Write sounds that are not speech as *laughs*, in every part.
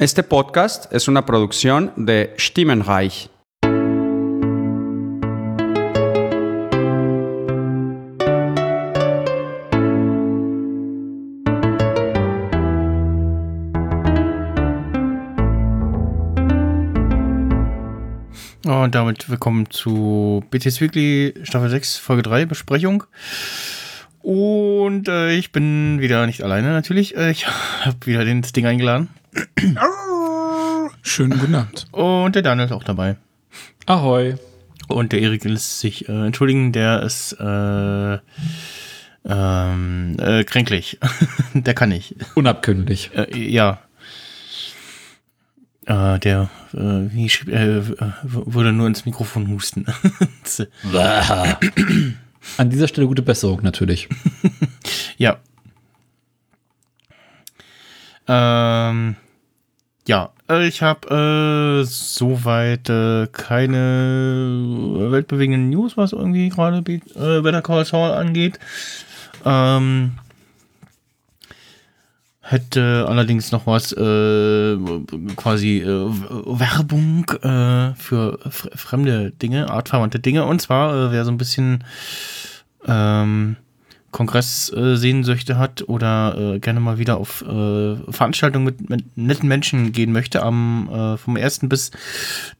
Este podcast es una producción de Stimmenreich. Und damit willkommen zu BTS Weekly Staffel 6, Folge 3, Besprechung. Und äh, ich bin wieder nicht alleine natürlich. Äh, ich *laughs* habe wieder den Ding eingeladen. Schönen guten Abend. Und der Daniel ist auch dabei. Ahoi. Und der Erik lässt sich äh, entschuldigen, der ist äh, ähm, äh, kränklich. *laughs* der kann nicht. Unabkömmlich. Äh, ja. Äh, der äh, würde nur ins Mikrofon husten. *laughs* An dieser Stelle gute Besserung natürlich. Ja. Ähm, ja, äh, ich habe äh, soweit äh, keine weltbewegenden News, was irgendwie gerade äh, Better Call Saul angeht. Ähm, hätte allerdings noch was äh, quasi äh, Werbung äh, für fr- fremde Dinge, artverwandte Dinge. Und zwar, äh, wer so ein bisschen ähm, Kongress-Sehnsüchte hat oder äh, gerne mal wieder auf äh, Veranstaltungen mit, mit netten Menschen gehen möchte, am äh, vom 1. bis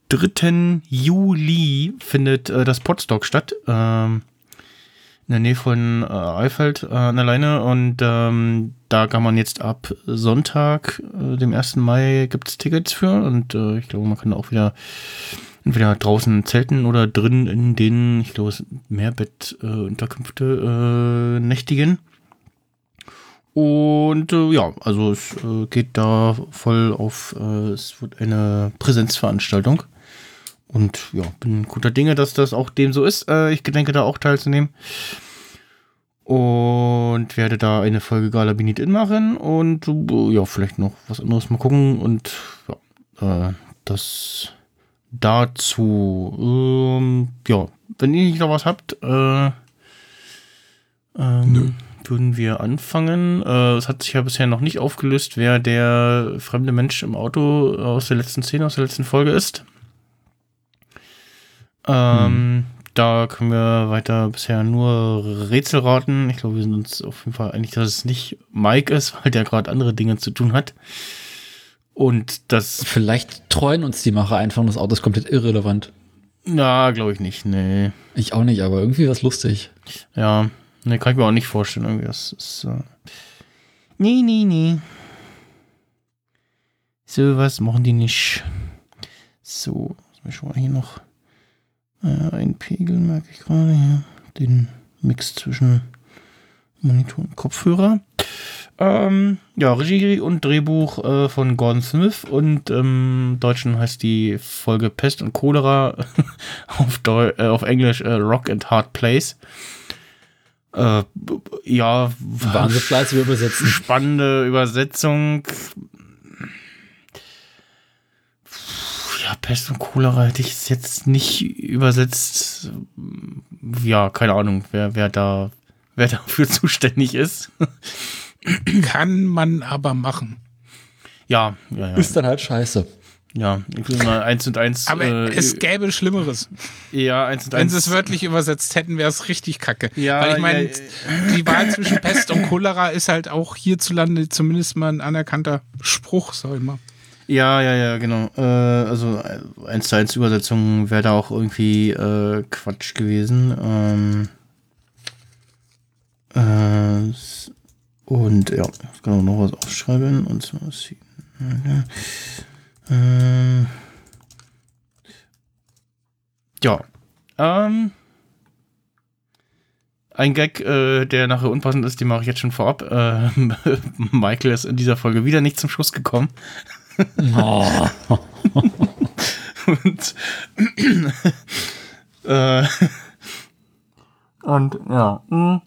3. Juli findet äh, das Podstock statt. Ähm, in der Nähe von äh, Eifeld äh, an der Leine und ähm, da kann man jetzt ab Sonntag, dem 1. Mai, gibt es Tickets für und ich glaube, man kann auch wieder entweder draußen zelten oder drin in den, ich glaube, Mehrbett-Unterkünfte äh, nächtigen. Und äh, ja, also es äh, geht da voll auf, äh, es wird eine Präsenzveranstaltung. Und ja, bin guter Dinge, dass das auch dem so ist. Äh, ich gedenke da auch teilzunehmen. Und werde da eine Folge Gala Binit In machen und äh, ja, vielleicht noch was anderes mal gucken. Und ja, äh, das dazu. Ähm, ja, wenn ihr nicht noch was habt, äh, ähm, würden wir anfangen. Äh, es hat sich ja bisher noch nicht aufgelöst, wer der fremde Mensch im Auto aus der letzten Szene, aus der letzten Folge ist. Ähm, Da können wir weiter bisher nur Rätsel raten. Ich glaube, wir sind uns auf jeden Fall einig, dass es nicht Mike ist, *laughs* weil der gerade andere Dinge zu tun hat. Und das, Vielleicht treuen uns die Macher einfach und das Auto ist komplett irrelevant. na, glaube ich nicht, nee. Ich auch nicht, aber irgendwie was lustig. Ja, ne, kann ich mir auch nicht vorstellen. Irgendwie, das ist. Äh nee, nee, nee. So was machen die nicht. So, lass mich schon mal hier noch äh, einpegeln, merke ich gerade hier. Den Mix zwischen Monitor und Kopfhörer. Ähm, ja, Regie und Drehbuch äh, von Gordon Smith und im Deutschen heißt die Folge Pest und Cholera *laughs* auf, Deu äh, auf Englisch äh, Rock and Hard Place. Äh, ja, Waren sie fleißig *laughs* übersetzen. spannende Übersetzung. Ja, Pest und Cholera hätte ich es jetzt nicht übersetzt. Ja, keine Ahnung, wer, wer da, wer dafür *laughs* zuständig ist. Kann man aber machen. Ja, ja, ja. Ist dann halt scheiße. Ja, ich will mal eins und eins. Aber äh, es gäbe Schlimmeres. ja, eins und Wenn eins. sie es wörtlich übersetzt hätten, wäre es richtig kacke. Ja, Weil ich meine, ja, die Wahl zwischen Pest und Cholera ist halt auch hierzulande zumindest mal ein anerkannter Spruch, sag ich mal. Ja, ja, ja, genau. Äh, also äh, eins zu eins Übersetzung wäre da auch irgendwie äh, Quatsch gewesen. Ähm, äh, und ja, ich kann auch noch was aufschreiben. Und zwar. Okay. Ähm, ja. Ähm, ein Gag, äh, der nachher unpassend ist, den mache ich jetzt schon vorab. Äh, *laughs* Michael ist in dieser Folge wieder nicht zum Schuss gekommen. Oh. *laughs* und, äh, und ja. mh.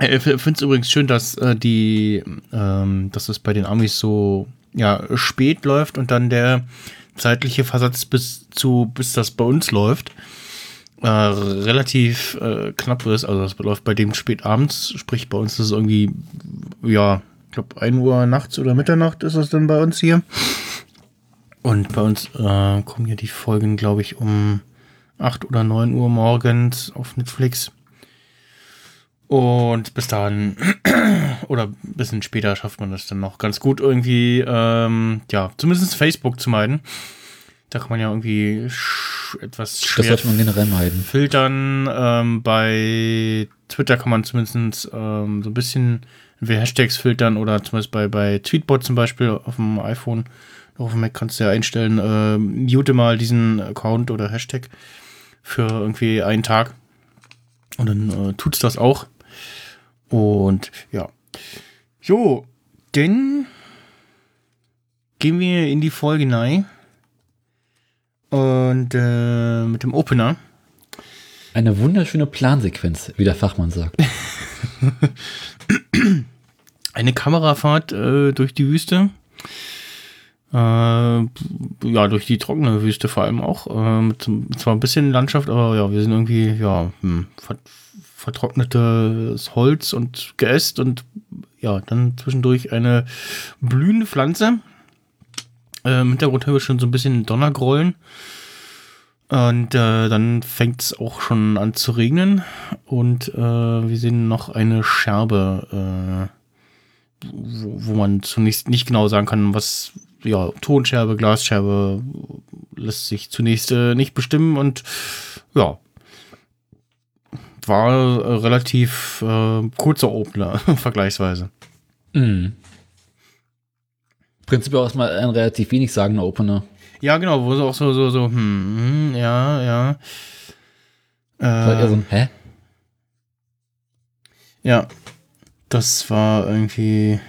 Ich finde es übrigens schön, dass äh, die, ähm, dass es bei den Amis so ja spät läuft und dann der zeitliche Versatz bis zu bis das bei uns läuft äh, relativ äh, knapp ist. Also das läuft bei dem spät abends, sprich bei uns ist es irgendwie ja Ich glaube, 1 Uhr nachts oder Mitternacht ist es dann bei uns hier. Und bei uns äh, kommen hier die Folgen, glaube ich, um 8 oder 9 Uhr morgens auf Netflix. Und bis dahin *clears throat* oder ein bisschen später schafft man das dann noch ganz gut irgendwie, ähm, ja, zumindest Facebook zu meiden. Da kann man ja irgendwie sch etwas Das schwer sollte man generell meiden. filtern. Ähm, bei Twitter kann man zumindest ähm, so ein bisschen entweder Hashtags filtern oder zumindest bei, bei Tweetbot zum Beispiel auf dem iPhone, auf dem Mac kannst du ja einstellen, äh, mute mal diesen Account oder Hashtag für irgendwie einen Tag. Und dann äh, tut's das auch. Und ja. Jo, dann gehen wir in die Folge rein. Und äh, mit dem Opener. Eine wunderschöne Plansequenz, wie der Fachmann sagt. *laughs* Eine Kamerafahrt äh, durch die Wüste. Äh, ja, durch die trockene Wüste vor allem auch. Äh, zwar ein bisschen Landschaft, aber ja, wir sind irgendwie, ja, hm, vertrocknetes Holz und Geäst und ja, dann zwischendurch eine blühende Pflanze. Äh, Im Hintergrund haben wir schon so ein bisschen Donnergrollen. Und äh, dann fängt es auch schon an zu regnen. Und äh, wir sehen noch eine Scherbe, äh, wo, wo man zunächst nicht genau sagen kann, was, ja, Tonscherbe, Glasscherbe lässt sich zunächst äh, nicht bestimmen. Und ja, war äh, relativ äh, kurzer Opener, *laughs* vergleichsweise. Mhm. Prinzipiell auch erstmal ein relativ wenig sagender Opener. Ja, genau, wo so auch so, so, so, hm, hm, ja, ja. War eher so Äh, ein, hä? ja, das war irgendwie,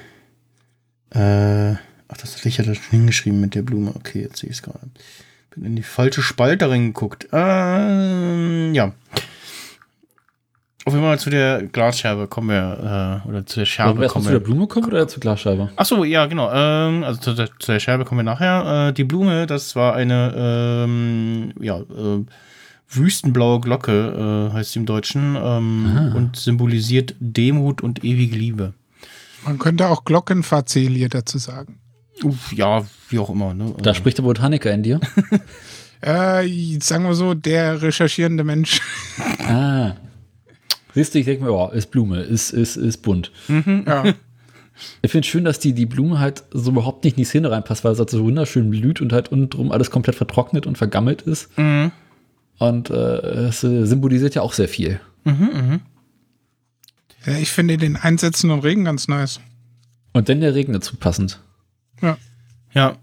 äh, ach, das hatte ich ja da schon hingeschrieben mit der Blume. Okay, jetzt sehe ich es gerade. Bin in die falsche Spalte reingeguckt. Ähm, ja. Auf jeden Fall zu der Glasscherbe kommen wir, äh, oder zu der Wollen Scherbe wir kommen zu wir. der Blume kommen oder zur Glasscheibe? Ach so, ja, genau. Ähm, also zu der, zu der Scherbe kommen wir nachher. Äh, die Blume, das war eine ähm, ja, äh, wüstenblaue Glocke, äh, heißt sie im Deutschen, ähm, und symbolisiert Demut und ewige Liebe. Man könnte auch Glockenfazelier dazu sagen. Uff, ja, wie auch immer. Ne? Da spricht der Botaniker in dir. Äh, sagen wir so, der recherchierende Mensch. ah. Siehst du, ich denke mir, oh, ist Blume, ist, ist, ist bunt. ja. *laughs* Ich finde es schön, dass die, die Blume halt so überhaupt nicht in die Szene reinpasst, weil es halt so wunderschön blüht und halt unten drum alles komplett vertrocknet und vergammelt ist. Mhm. Und äh, es äh, symbolisiert ja auch sehr viel. ja, ich finde den einsetzenden Regen ganz nice. Und dann der Regen dazu passend. Ja.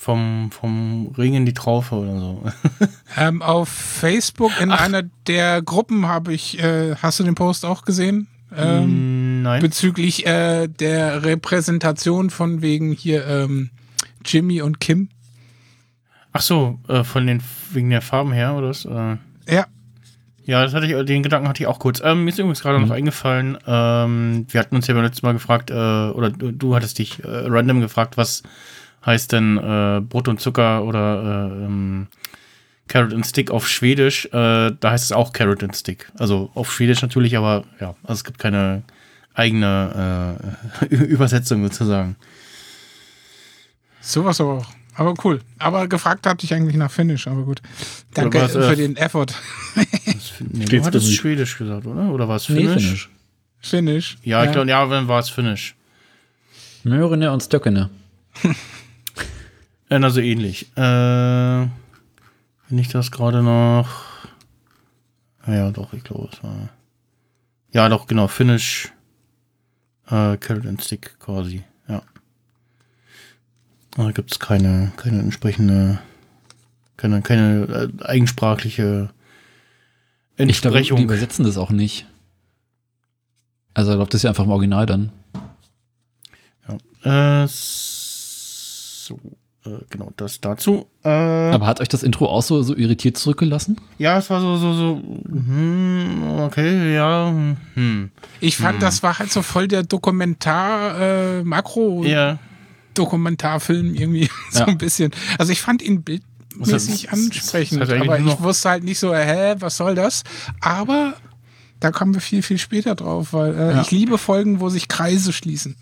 Vom, vom Regen in die Traufe oder so. *laughs* Ähm, auf Facebook in einer der Gruppen habe ich, äh, hast du den Post auch gesehen? Ähm, Nein. bezüglich äh, der Repräsentation von wegen hier ähm, Jimmy und Kim. Ach so, äh, von den, wegen der Farben her, oder was? Äh, Ja, Ja, das hatte ich, den Gedanken hatte ich auch kurz. Ähm, mir ist übrigens gerade noch eingefallen, ähm, wir hatten uns ja beim letzten Mal gefragt, äh, oder du, du hattest dich äh, random gefragt, was heißt denn äh, Brot und Zucker oder äh, ähm, Carrot and Stick auf Schwedisch? Äh, da heißt es auch Carrot and Stick. Also auf Schwedisch natürlich, aber ja, also es gibt keine eigene äh, *laughs* Übersetzung sozusagen. sowas aber auch. Aber cool. Aber gefragt hatte ich eigentlich nach Finnisch, aber gut. Danke äh, für den Effort. *laughs* Nee, du hattest. Schwedisch gesagt, oder? Oder war es Nee, Finnisch? Finnisch. Finnisch. Ja, ich glaube, ja, dann war es Finnisch. Mörene und Stöckene. *laughs* Äh, na, so ähnlich. Äh, wenn ich das gerade noch. Ah Ja, doch, ich glaube, es war. Ja, doch, genau, Finish. Äh, Carrot and Stick quasi, ja. Da gibt es keine, keine entsprechende. Keine, keine äh, eigensprachliche Ich glaube, die Entsprechung. übersetzen das auch nicht. Also läuft das ja einfach im Original dann. Äh, so, genau, das dazu. Äh, Aber hat euch das Intro auch so, so irritiert zurückgelassen? ja, es war so, so, so, hm, okay, ja, hm. Ich fand, das war halt so voll der Dokumentar, äh, Makro-Dokumentarfilm Ja, irgendwie. *laughs* so Ja. ein bisschen. Also ich fand ihn bildmäßig ansprechend, aber ich wusste halt nicht so, hä, was soll das? Aber da kommen wir viel, viel später drauf, weil äh, Ja. ich liebe Folgen, wo sich Kreise schließen.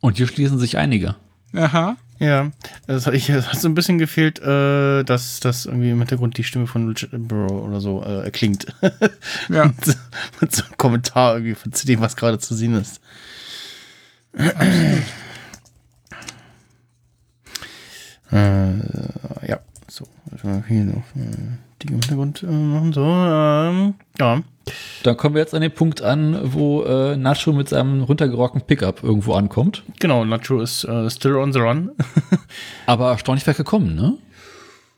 Und hier schließen sich einige. Aha. Ja, das hat, ich, es hat so ein bisschen gefehlt, äh, dass das irgendwie im Hintergrund die Stimme von Richard Attenborough oder so äh, erklingt. Ja. *laughs* mit, mit so einem Kommentar irgendwie von zu dem, was gerade zu sehen ist. äh, ja, so. Also hier noch äh, Dinge im Hintergrund äh, machen. So, ähm, ja. Dann kommen wir jetzt an den Punkt an, wo äh, Nacho mit seinem runtergerockten Pickup irgendwo ankommt. Genau, Nacho ist äh, still on the run. *laughs* Aber erstaunlich weit gekommen, ne?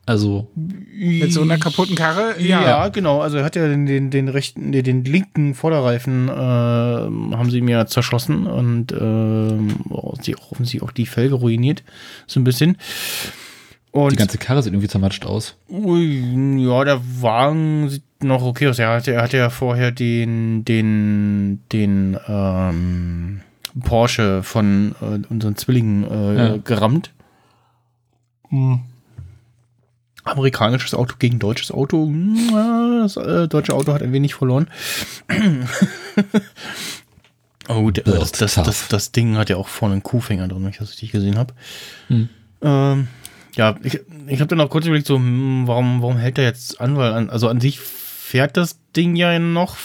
Also, Mit so einer kaputten Karre? Ja, genau. Also er hat ja den, den, den rechten, den, den linken Vorderreifen äh, haben sie ja zerschossen und ähm, oh, sie auch offensichtlich auch die Felge ruiniert. So ein bisschen. Und die ganze Karre sieht irgendwie zermatscht aus. Ui, ja, der Wagen sieht noch okay aus. Er hatte, er hatte ja vorher den, den, den ähm, Porsche von äh, unseren Zwillingen äh, Ja. gerammt. Hm. Amerikanisches Auto gegen deutsches Auto. Hm, Das äh, deutsche Auto hat ein wenig verloren. *clears throat* oh, der, Ja, das, das, das, das Ding hat ja auch vorne einen Kuhfänger drin, wenn ich das richtig gesehen habe. Hm. Ähm, ja, ich, ich habe dann auch kurz überlegt, so, hm, warum, warum hält er jetzt an? Weil, an, also an sich fährt das Ding ja noch.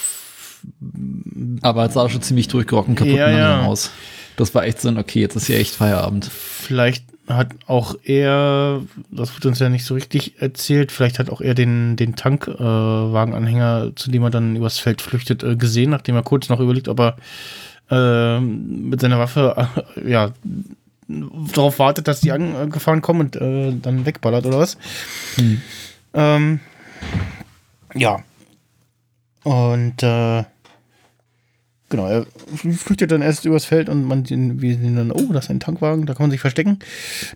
Aber es sah schon ziemlich durchgerockt und kaputt Ja, ja. aus. Das war echt so ein, okay, jetzt ist hier echt Feierabend. Vielleicht hat auch er, das wird uns ja nicht so richtig erzählt, vielleicht hat auch er den, den Tankwagenanhänger, zu dem er dann übers Feld flüchtet, äh, gesehen, nachdem er kurz noch überlegt, ob er äh, mit seiner Waffe äh, ja darauf wartet, dass die angefahren kommen und äh, dann wegballert oder was. Hm. Ähm, ja. Und äh, genau, er flüchtet dann erst übers Feld und man den, wir sehen dann, oh, das ist ein Tankwagen, da kann man sich verstecken.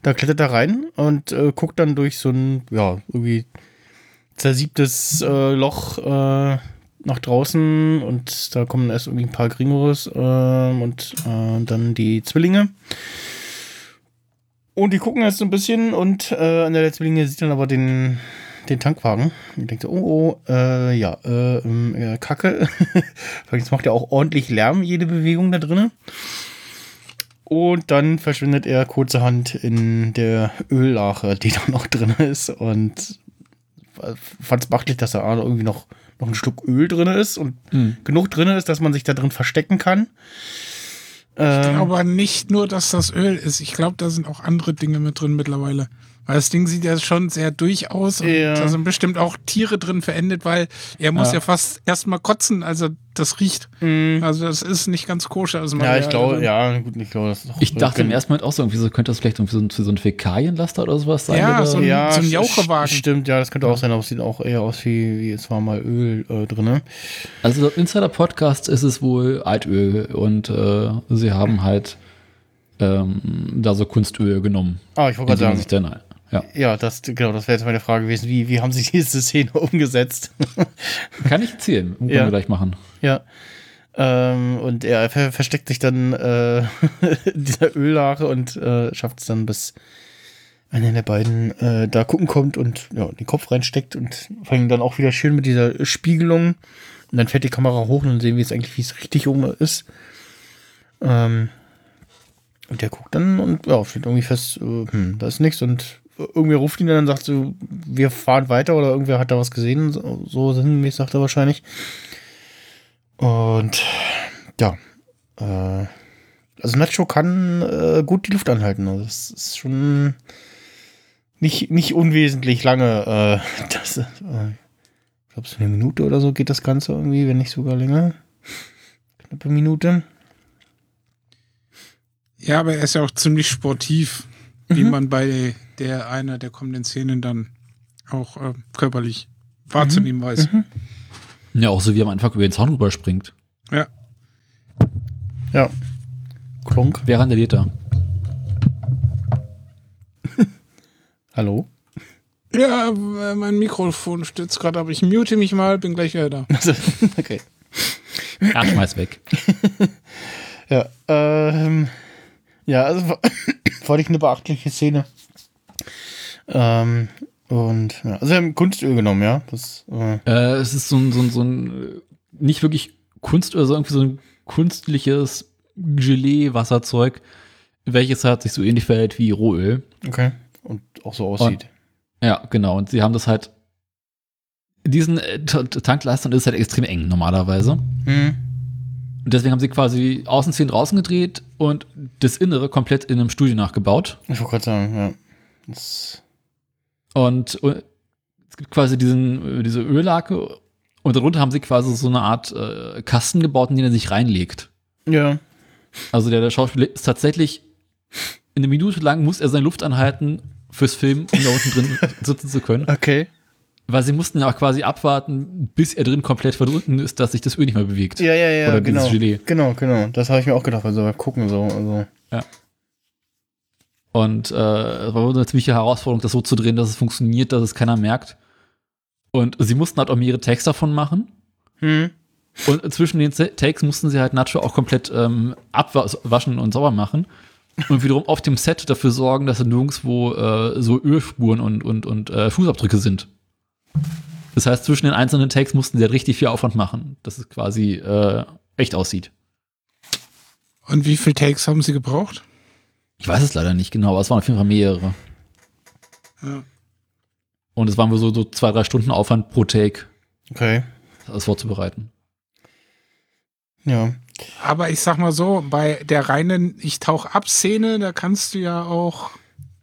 Da klettert er rein und äh, guckt dann durch so ein, ja, irgendwie zersiebtes äh, Loch äh, nach draußen und da kommen erst irgendwie ein paar Gringos äh, und äh, dann die Zwillinge. Und die gucken jetzt so ein bisschen und äh, einer der Zwillinge sieht dann aber den, den Tankwagen und denkt so, oh, oh, äh, ja, äh, ähm, Kacke. *laughs* Jetzt macht er auch ordentlich Lärm, jede Bewegung da drinnen. Und dann verschwindet er kurzerhand in der Öllache, die *laughs* da noch drin ist. Und fand es beachtlich, dass da irgendwie noch, noch ein Stück Öl drin ist und Hm. genug drin ist, dass man sich da drin verstecken kann. Ähm, Aber nicht nur, dass das Öl ist. Ich glaube, da sind auch andere Dinge mit drin mittlerweile. Weil das Ding sieht ja schon sehr durch aus und Ja. da sind bestimmt auch Tiere drin verendet, weil er muss Ja. ja, fast erstmal kotzen, also das riecht. mh. Also das ist nicht ganz koscher. Also ja, ich glaube, ja, gut, ich glaube, das ist auch Ich dachte im ersten Moment auch so, irgendwie so könnte das vielleicht irgendwie so ein, so ein Fäkalienlaster oder sowas sein. Ja, oder? so ein- ja, so ein st- Jauchewagen. Stimmt, ja, das könnte auch sein, aber es sieht auch eher aus wie, wie es war mal Öl äh, drin. Also laut Insider-Podcast ist es wohl Altöl und äh, sie haben halt ähm, da so Kunstöl genommen. Ah, ich wollte gerade sich sagen, dann, ja. ja, das, genau, das wäre jetzt meine Frage gewesen. Wie, wie haben Sie diese Szene *laughs* umgesetzt? Kann ich erzählen, können Ja. wir gleich machen. ja. Ähm, und er ver versteckt sich dann äh, *laughs* in dieser Öllache und äh, schafft es dann, bis einer der beiden äh, da gucken kommt und ja, den Kopf reinsteckt und allem dann auch wieder schön mit dieser Spiegelung. Und dann fährt die Kamera hoch und dann sehen wir jetzt eigentlich, wie es richtig um ist. Ähm, und der guckt dann und ja, stellt irgendwie fest, äh, hm, da ist nichts und irgendwer ruft ihn dann und sagt so, wir fahren weiter oder irgendwer hat da was gesehen, so, so sinngemäß sagt er wahrscheinlich. Und ja, äh, also Nacho kann äh, gut die Luft anhalten. Also das ist schon nicht, nicht unwesentlich lange. Äh, *laughs* das, äh, ich glaube, so eine Minute oder so geht das Ganze irgendwie, wenn nicht sogar länger. Knappe Minute. Ja, aber er ist ja auch ziemlich sportiv, wie Mhm. man bei der einer der kommenden Szenen dann auch äh, körperlich wahrzunehmen Mhm. weiß. Ja, auch so wie am Anfang über den Zaun rüberspringt. Ja. Ja. Klonk. Wer randaliert da? *laughs* Hallo? Ja, äh, mein Mikrofon stützt gerade, aber ich mute mich mal, bin gleich wieder da. *laughs* Okay. Ja, schmeiß weg. *laughs* Ja, ähm, ja, also *coughs* war ich eine beachtliche Szene. Ähm, und ja, also wir haben Kunstöl genommen, ja. Das, äh, Äh, es ist so ein, so ein, so ein nicht wirklich Kunst oder so, irgendwie so ein kunstliches Gelee-Wasserzeug, welches halt sich so ähnlich verhält wie Rohöl. Okay. Und auch so aussieht. Und, ja, genau. Und sie haben das halt in diesen äh, Tankleistern ist es halt extrem eng normalerweise. Mhm. Und deswegen haben sie quasi Außenszenen draußen gedreht und das Innere komplett in einem Studio nachgebaut. Ich wollte gerade sagen, ja. Das und, und, es gibt quasi diesen, diese Öllake und darunter haben sie quasi so eine Art äh, Kasten gebaut, in den er sich reinlegt. Ja. Also der, der Schauspieler ist tatsächlich in eine Minute lang muss er seine Luft anhalten fürs Film, um da unten drin *laughs* sitzen zu können. Okay. Weil sie mussten ja auch quasi abwarten, bis er drin komplett verdunten ist, dass sich das Öl nicht mehr bewegt. Ja, ja, ja, Oder genau. Gelee. Genau, genau. Das habe ich mir auch gedacht, also beim Gucken so. Also. Ja. Und äh, es war eine ziemliche Herausforderung, das so zu drehen, dass es funktioniert, dass es keiner merkt. Und sie mussten halt auch mehrere Takes davon machen. Hm. Und zwischen den Takes mussten sie halt Nacho auch komplett ähm, abwaschen und sauber machen. Und wiederum auf dem Set dafür sorgen, dass da nirgendwo äh, so Ölspuren und, und, und äh, Fußabdrücke sind. Das heißt, zwischen den einzelnen Takes mussten sie halt richtig viel Aufwand machen, dass es quasi äh, echt aussieht. Und wie viele Takes haben sie gebraucht? Ich weiß es leider nicht genau, aber es waren auf jeden Fall mehrere. Ja. Und es waren wohl so, so zwei, drei Stunden Aufwand pro Take, Okay. das vorzubereiten. Ja. Aber ich sag mal so, bei der reinen Ich tauch ab Szene, da kannst du ja auch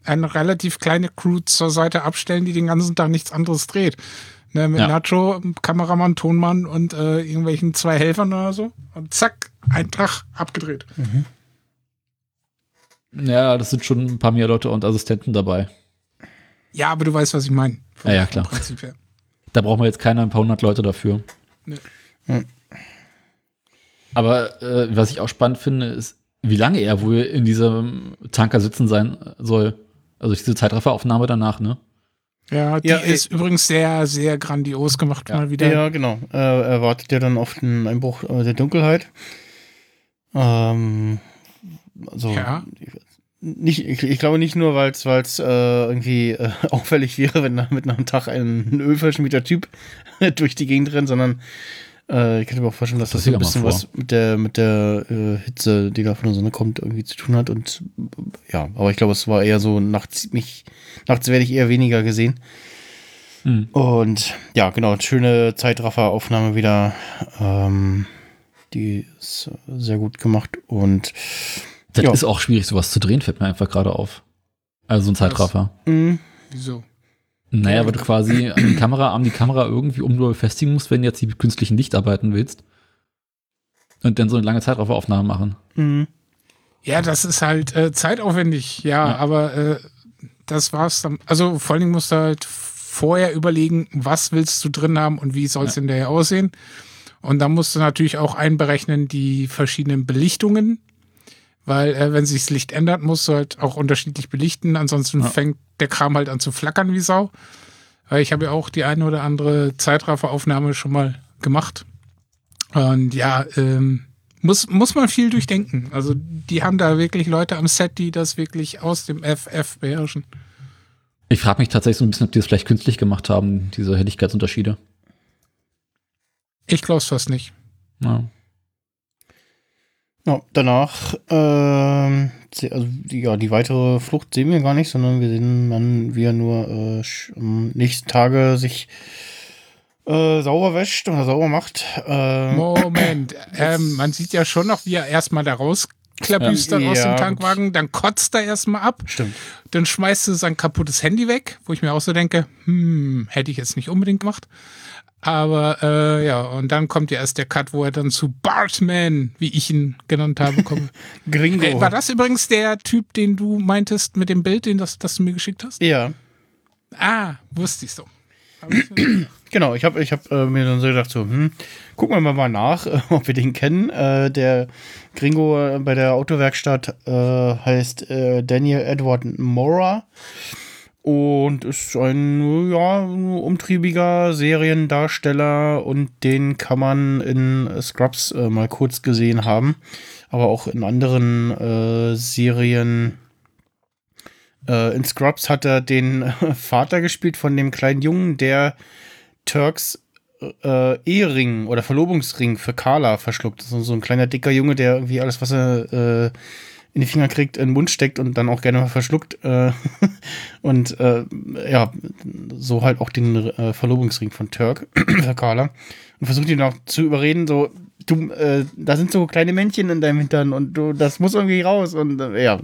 eine relativ kleine Crew zur Seite abstellen, die den ganzen Tag nichts anderes dreht. Ne, mit Ja. Nacho, Kameramann, Tonmann und äh, irgendwelchen zwei Helfern oder so. Und zack, ein Tag abgedreht. Ja, das sind schon ein paar mehr Leute und Assistenten dabei. Ja, aber du weißt, was ich meine. Ja, ja, klar. Vom Prinzip her. Da brauchen wir jetzt keine ein paar hundert Leute dafür. Nee. Hm. Aber äh, was ich auch spannend finde, ist, wie lange er wohl in diesem Tanker sitzen sein soll. Also diese Zeitrafferaufnahme danach, ne? Ja, die Ja, ist übrigens sehr, sehr grandios gemacht Ja. mal wieder. Ja, genau. Äh, er wartet ja dann auf den Einbruch äh, der Dunkelheit. Ähm, also, Ja. nicht, ich, ich glaube nicht nur, weil es äh, irgendwie äh, *laughs* auffällig wäre, wenn da mitten am Tag ein ölverschmierter Typ *laughs* durch die Gegend rennt, sondern äh, ich könnte mir auch vorstellen, dass das, so ein bisschen was mit der, mit der äh, Hitze, die da von der Sonne kommt, irgendwie zu tun hat. Und ja, aber ich glaube, es war eher so nachts, mich, nachts werde ich eher weniger gesehen. Hm. Und ja, genau, schöne Zeitrafferaufnahme wieder. Ähm, die ist sehr gut gemacht und Das Ja. ist auch schwierig, sowas zu drehen, fällt mir einfach gerade auf. Also so ein Zeitraffer. mh, Wieso? Naja, weil du quasi an die Kamera, an die Kamera irgendwie um nur befestigen musst, wenn du jetzt die künstlichen Licht arbeiten willst. Und dann so eine lange Zeitrafferaufnahme machen. mh, Ja, das ist halt äh, zeitaufwendig, ja, Ja. aber äh, das war's dann. Also vor allen Dingen musst du halt vorher überlegen, was willst du drin haben und wie soll es Ja. hinterher aussehen. Und dann musst du natürlich auch einberechnen die verschiedenen Belichtungen, weil äh, wenn sich das Licht ändert, musst du halt auch unterschiedlich belichten. Ansonsten Ja. fängt der Kram halt an zu flackern wie Sau. Weil ich habe ja auch die eine oder andere Zeitrafferaufnahme schon mal gemacht. Und ja, ähm, muss, muss man viel durchdenken. Also die haben da wirklich Leute am Set, die das wirklich aus dem FF beherrschen. Ich frage mich tatsächlich so ein bisschen, ob die das vielleicht künstlich gemacht haben, diese Helligkeitsunterschiede. Ich glaube es fast nicht. Ja. Ja, danach, ähm, also die, ja, die weitere Flucht sehen wir gar nicht, sondern wir sehen dann, wie er nur äh, am nächsten Tage sich äh, sauber wäscht oder sauber macht. Äh, Moment, *clears throat* ähm, man sieht ja schon noch, wie er erstmal da rausklabüstert Ja. aus dem Tankwagen, dann kotzt er erstmal ab, stimmt. dann schmeißt er sein kaputtes Handy weg, wo ich mir auch so denke, hm, hätte ich jetzt nicht unbedingt gemacht. Aber äh, ja, und dann kommt ja erst der Cut, wo er dann zu Bartman, wie ich ihn genannt habe, kommt. *laughs* Gringo. Äh, war das übrigens der Typ, den du meintest mit dem Bild, den das, das du mir geschickt hast? Ja, Ah, wusste ich so. *clears throat* Genau. Ich habe ich hab, äh, mir dann so gedacht, so, hm, gucken wir mal nach, *laughs* ob wir den kennen. Äh, der Gringo äh, bei der Autowerkstatt äh, heißt Daniel Edward Mora und ist ein ja, umtriebiger Seriendarsteller und den kann man in Scrubs äh, mal kurz gesehen haben, aber auch in anderen äh, Serien. Äh, in Scrubs hat er den *laughs* Vater gespielt von dem kleinen Jungen, der Turks äh, Ehering oder Verlobungsring für Carla verschluckt. So, so ein kleiner dicker Junge, der irgendwie alles, was er äh, in die Finger kriegt, in den Mund steckt und dann auch gerne mal verschluckt. Äh, *laughs* und äh, ja, so halt auch den äh, Verlobungsring von Turk *clears throat* für Carla. Und versucht ihn auch zu überreden, so, du, äh, da sind so kleine Männchen in deinem Hintern und du, das muss irgendwie raus. Und äh, ja.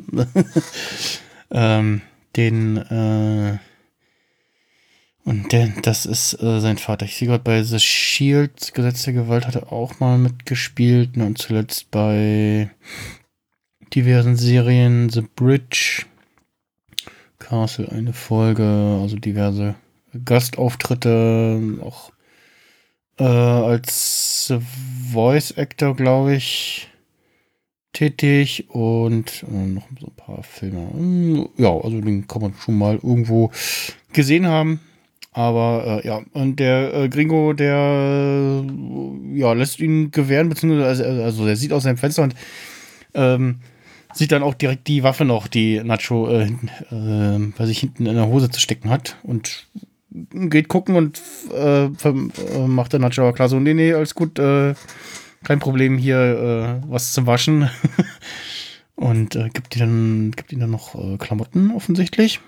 *laughs* ähm, den, äh, und der, das ist äh, sein Vater. Ich sehe gerade bei The Shield, Gesetz der Gewalt, hat er auch mal mitgespielt. Ne, und zuletzt bei diversen Serien, The Bridge, Castle, eine Folge, also diverse Gastauftritte, auch äh, als Voice Actor, glaube ich, tätig und äh, noch so ein paar Filme. Hm, ja, also den kann man schon mal irgendwo gesehen haben. Aber äh, ja, und der äh, Gringo, der ja, lässt ihn gewähren, beziehungsweise also, also er sieht aus seinem Fenster und ähm, sieht dann auch direkt die Waffe noch, die Nacho äh, äh, bei sich hinten in der Hose zu stecken hat und geht gucken und äh, äh, macht der Nacho klar so, nee, nee, alles gut, äh, kein Problem hier, äh, was zum Waschen. *laughs* und gibt, dann, gibt ihm dann noch Klamotten offensichtlich.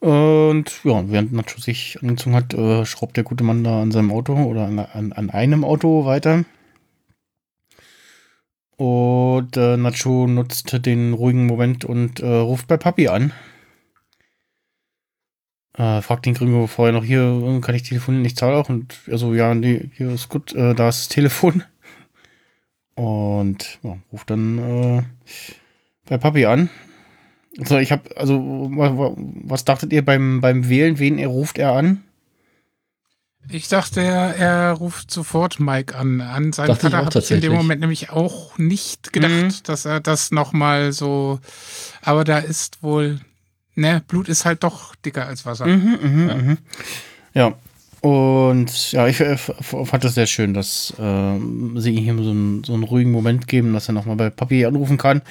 Und ja, während Nacho sich angezogen hat, schraubt der gute Mann da an seinem Auto oder an, an, an einem Auto weiter. Und äh, Nacho nutzt den ruhigen Moment und äh, ruft bei Papi an. Äh, fragt den Gringo vorher noch hier, äh, kann ich telefonieren? Ich zahle auch. Und er so, ja, nee, hier ist gut, äh, da ist das Telefon. *laughs* Und ja, ruft dann äh, bei Papi an. Also ich habe, also was dachtet ihr beim, beim Wählen, wen er ruft er an? Ich dachte, er, er ruft sofort Mike an. An seinen Dachte Vater ich in dem. Moment nämlich auch nicht gedacht, Mhm. dass er das nochmal so. Aber da ist wohl, ne, Blut ist halt doch dicker als Wasser. Mhm, mhm, ja. Mhm. ja. Und ja, ich äh, fand das sehr schön, dass ähm, sie ihm so einen, so einen ruhigen Moment geben, dass er nochmal bei Papi anrufen kann.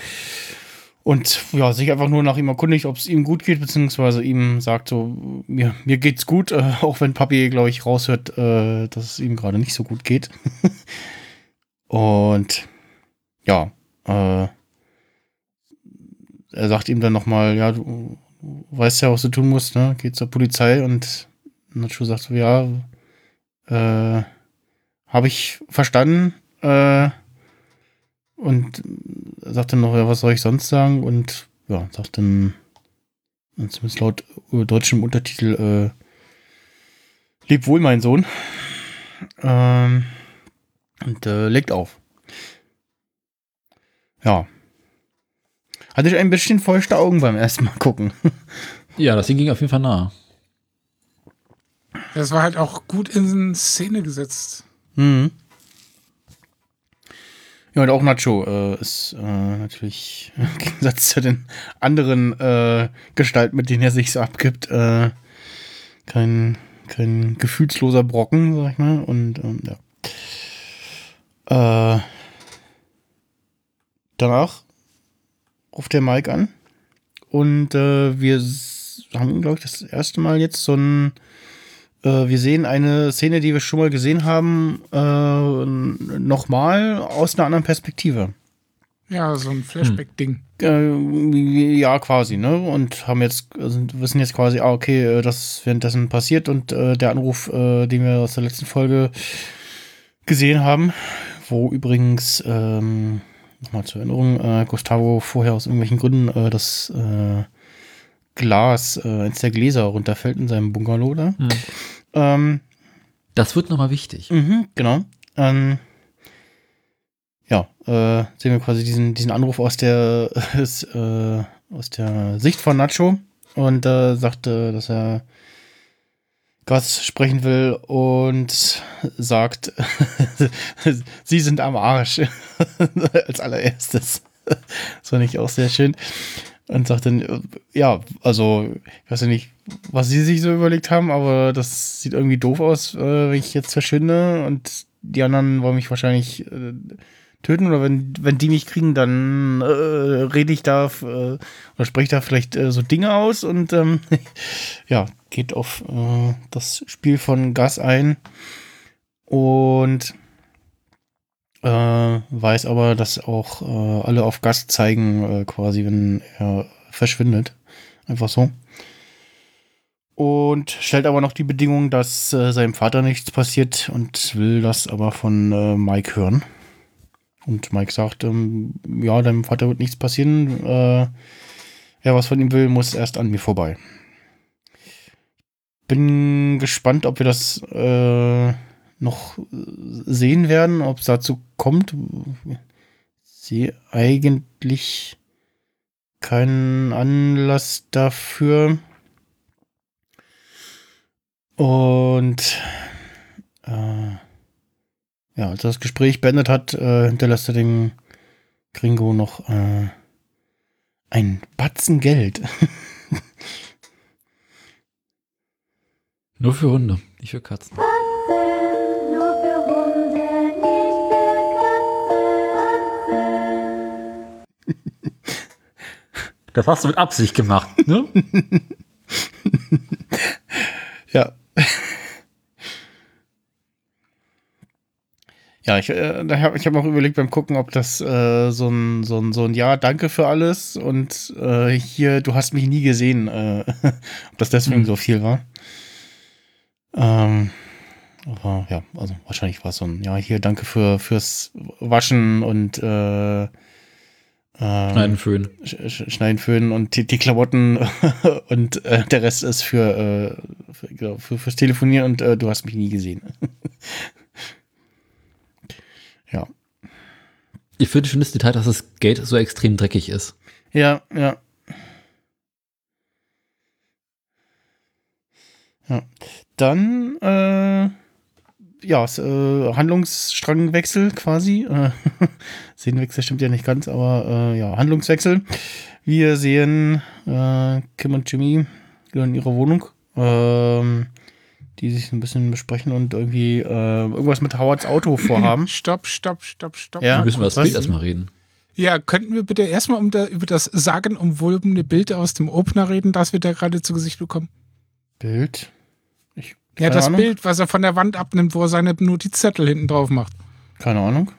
Und ja, sich einfach nur nach ihm erkundigt, ob es ihm gut geht, beziehungsweise ihm sagt so, mir, mir geht's gut, äh, *laughs* auch wenn Papi, glaube ich, raushört, äh, dass es ihm gerade nicht so gut geht. *laughs* Und ja, äh, er sagt ihm dann nochmal, ja, du, weißt ja, was du tun musst, ne? Geh zur Polizei und Nacho sagt so, ja, äh, habe ich verstanden, äh, und sagt dann noch, ja, was soll ich sonst sagen? Und ja, sagt dann, zumindest laut äh, deutschem Untertitel, äh, leb wohl, mein Sohn. Ähm, und äh, legt auf. Ja. Hatte ich ein bisschen feuchte Augen beim ersten Mal gucken. *laughs* Ja, das Ding ging auf jeden Fall nah. Das war halt auch gut in Szene gesetzt. Mhm. Ja, und auch Nacho äh, ist äh, natürlich *laughs* im Gegensatz zu den anderen äh, Gestalten, mit denen er sich so abgibt, äh, kein, kein gefühlsloser Brocken, sag ich mal. Und ähm, ja. Äh, danach ruft der Mike an und äh, wir haben, glaube ich, das erste Mal jetzt so ein äh, wir sehen eine Szene, die wir schon mal gesehen haben, äh, nochmal aus einer anderen Perspektive. Ja, so ein Flashback-Ding. Äh, ja, quasi, ne? Und haben jetzt, also wissen jetzt quasi, ah, okay, äh, das ist währenddessen passiert und äh, der Anruf, äh, den wir aus der letzten Folge gesehen haben, wo übrigens, ähm, nochmal zur Erinnerung, äh, Gustavo vorher aus irgendwelchen Gründen äh, das äh, Glas, äh, eins der Gläser runterfällt in seinem Bungalow da. Hm. Ähm, Das wird nochmal wichtig. Mhm, genau. Ähm, ja, äh, sehen wir quasi diesen, diesen Anruf aus der, *laughs* äh, aus der Sicht von Nacho und äh, sagte, dass er Gas sprechen will und sagt, *laughs* sie sind am Arsch *laughs* als allererstes. Das fand ich auch sehr schön. Und sagt dann, ja, also, ich weiß ja nicht, was sie sich so überlegt haben, aber das sieht irgendwie doof aus, äh, wenn ich jetzt verschwinde und die anderen wollen mich wahrscheinlich äh, töten oder wenn, wenn die mich kriegen, dann äh, rede ich da äh, oder spreche da vielleicht äh, so Dinge aus und ähm, *laughs* ja, geht auf äh, das Spiel von Gas ein und äh, weiß aber, dass auch äh, alle auf Gas zeigen, äh, quasi, wenn er verschwindet. Einfach so. Und stellt aber noch die Bedingung, dass äh, seinem Vater nichts passiert und will das aber von äh, Mike hören. Und Mike sagt, ähm, ja, deinem Vater wird nichts passieren. Äh, wer was von ihm will, muss erst an mir vorbei. Bin gespannt, ob wir das noch sehen werden, ob es dazu kommt. Sehe eigentlich keinen Anlass dafür. Und äh, ja, als das Gespräch beendet hat, äh, hinterlässt er dem Gringo noch äh, ein Batzen Geld. Nur für Hunde, nicht für Katzen. Das hast du mit Absicht gemacht, ne? *laughs* Ja. Ja, ich, äh, ich habe auch überlegt beim Gucken, ob das äh, so, ein, so, ein, so ein Ja, danke für alles und äh, hier, du hast mich nie gesehen, äh, *laughs* ob das deswegen Hm. so viel war. Ähm, aber ja, also wahrscheinlich war es so ein Ja, hier, danke für, fürs Waschen und äh, ähm, Schneiden, Föhn. Sch- Sch- Schneiden, Föhnen und die, die Klamotten *laughs* und äh, der Rest ist für, äh, für, genau, für fürs Telefonieren und äh, du hast mich nie gesehen. *laughs* ja. Ich finde schon das Detail, dass das Gate so extrem dreckig ist. Ja, ja. Ja. Dann, äh, ja, äh, Handlungsstrangwechsel quasi. Äh, *laughs* Szenenwechsel stimmt ja nicht ganz, aber äh, ja, Handlungswechsel. Wir sehen äh, Kim und Jimmy in ihrer Wohnung, ähm, die sich ein bisschen besprechen und irgendwie äh, irgendwas mit Howards Auto *clears throat* vorhaben. Stopp, stopp, stopp, stopp. Ja. Wir müssen über das was? Bild erstmal reden. Ja, könnten wir bitte erstmal um da, über das sagenumwobene Bild aus dem Opener reden, das wir da gerade zu Gesicht bekommen? Bild. Ja, keine das Ahnung. Bild, was er von der Wand abnimmt, wo er seine Notizzettel hinten drauf macht. Keine Ahnung.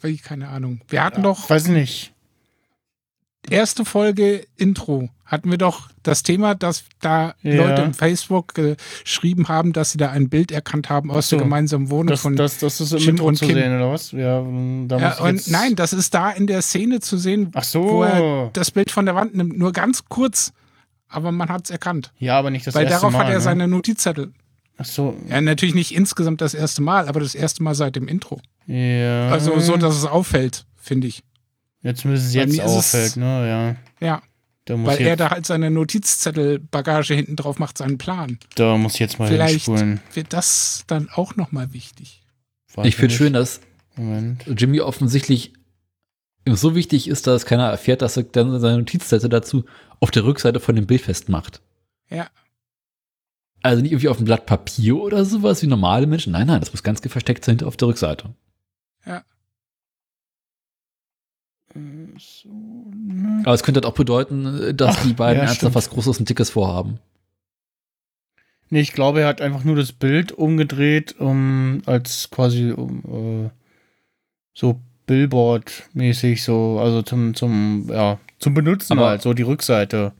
Weil ich keine Ahnung. Wir hatten Ja, doch Weiß ich nicht. erste Folge Intro hatten wir doch das Thema, dass da Ja. Leute im Facebook geschrieben haben, dass sie da ein Bild erkannt haben aus so. der gemeinsamen Wohnung Das, von. das, das ist im Jim Intro und zu Kim. sehen, oder was? Ja, da ja, und nein, das ist da in der Szene zu sehen, Ach so. wo er das Bild von der Wand nimmt. Nur ganz kurz, aber man hat es erkannt. ja, aber nicht das Weil erste darauf Mal. hat er ne? seine Notizzettel. Ach so. Ja, natürlich nicht insgesamt das erste Mal, aber das erste Mal seit dem Intro. Ja. Also so, dass es auffällt, finde ich. Jetzt müssen es jetzt ist es- auffällt, ne? Ja. Ja, Da muss, weil er da halt seine Notizzettelbagage hinten drauf macht, seinen Plan. da muss ich jetzt mal Vielleicht hinspulen. wird das dann auch nochmal wichtig. Weiß Ich finde schön, dass Moment. Jimmy offensichtlich so wichtig ist, dass keiner erfährt, dass er dann seine Notizzettel dazu auf der Rückseite von dem Bild festmacht. Ja. Also nicht irgendwie auf einem Blatt Papier oder sowas wie normale Menschen. Nein, nein, das muss ganz versteckt sein auf der Rückseite. Äh, So, ne? Aber es könnte halt auch bedeuten, dass Ach, die beiden ja, ernsthaft was Großes und Dickes vorhaben. Nee, ich glaube, er hat einfach nur das Bild umgedreht, um als quasi um, äh, so Billboard-mäßig, so, also zum, zum, ja, zum Benutzen Aber- halt, so die Rückseite.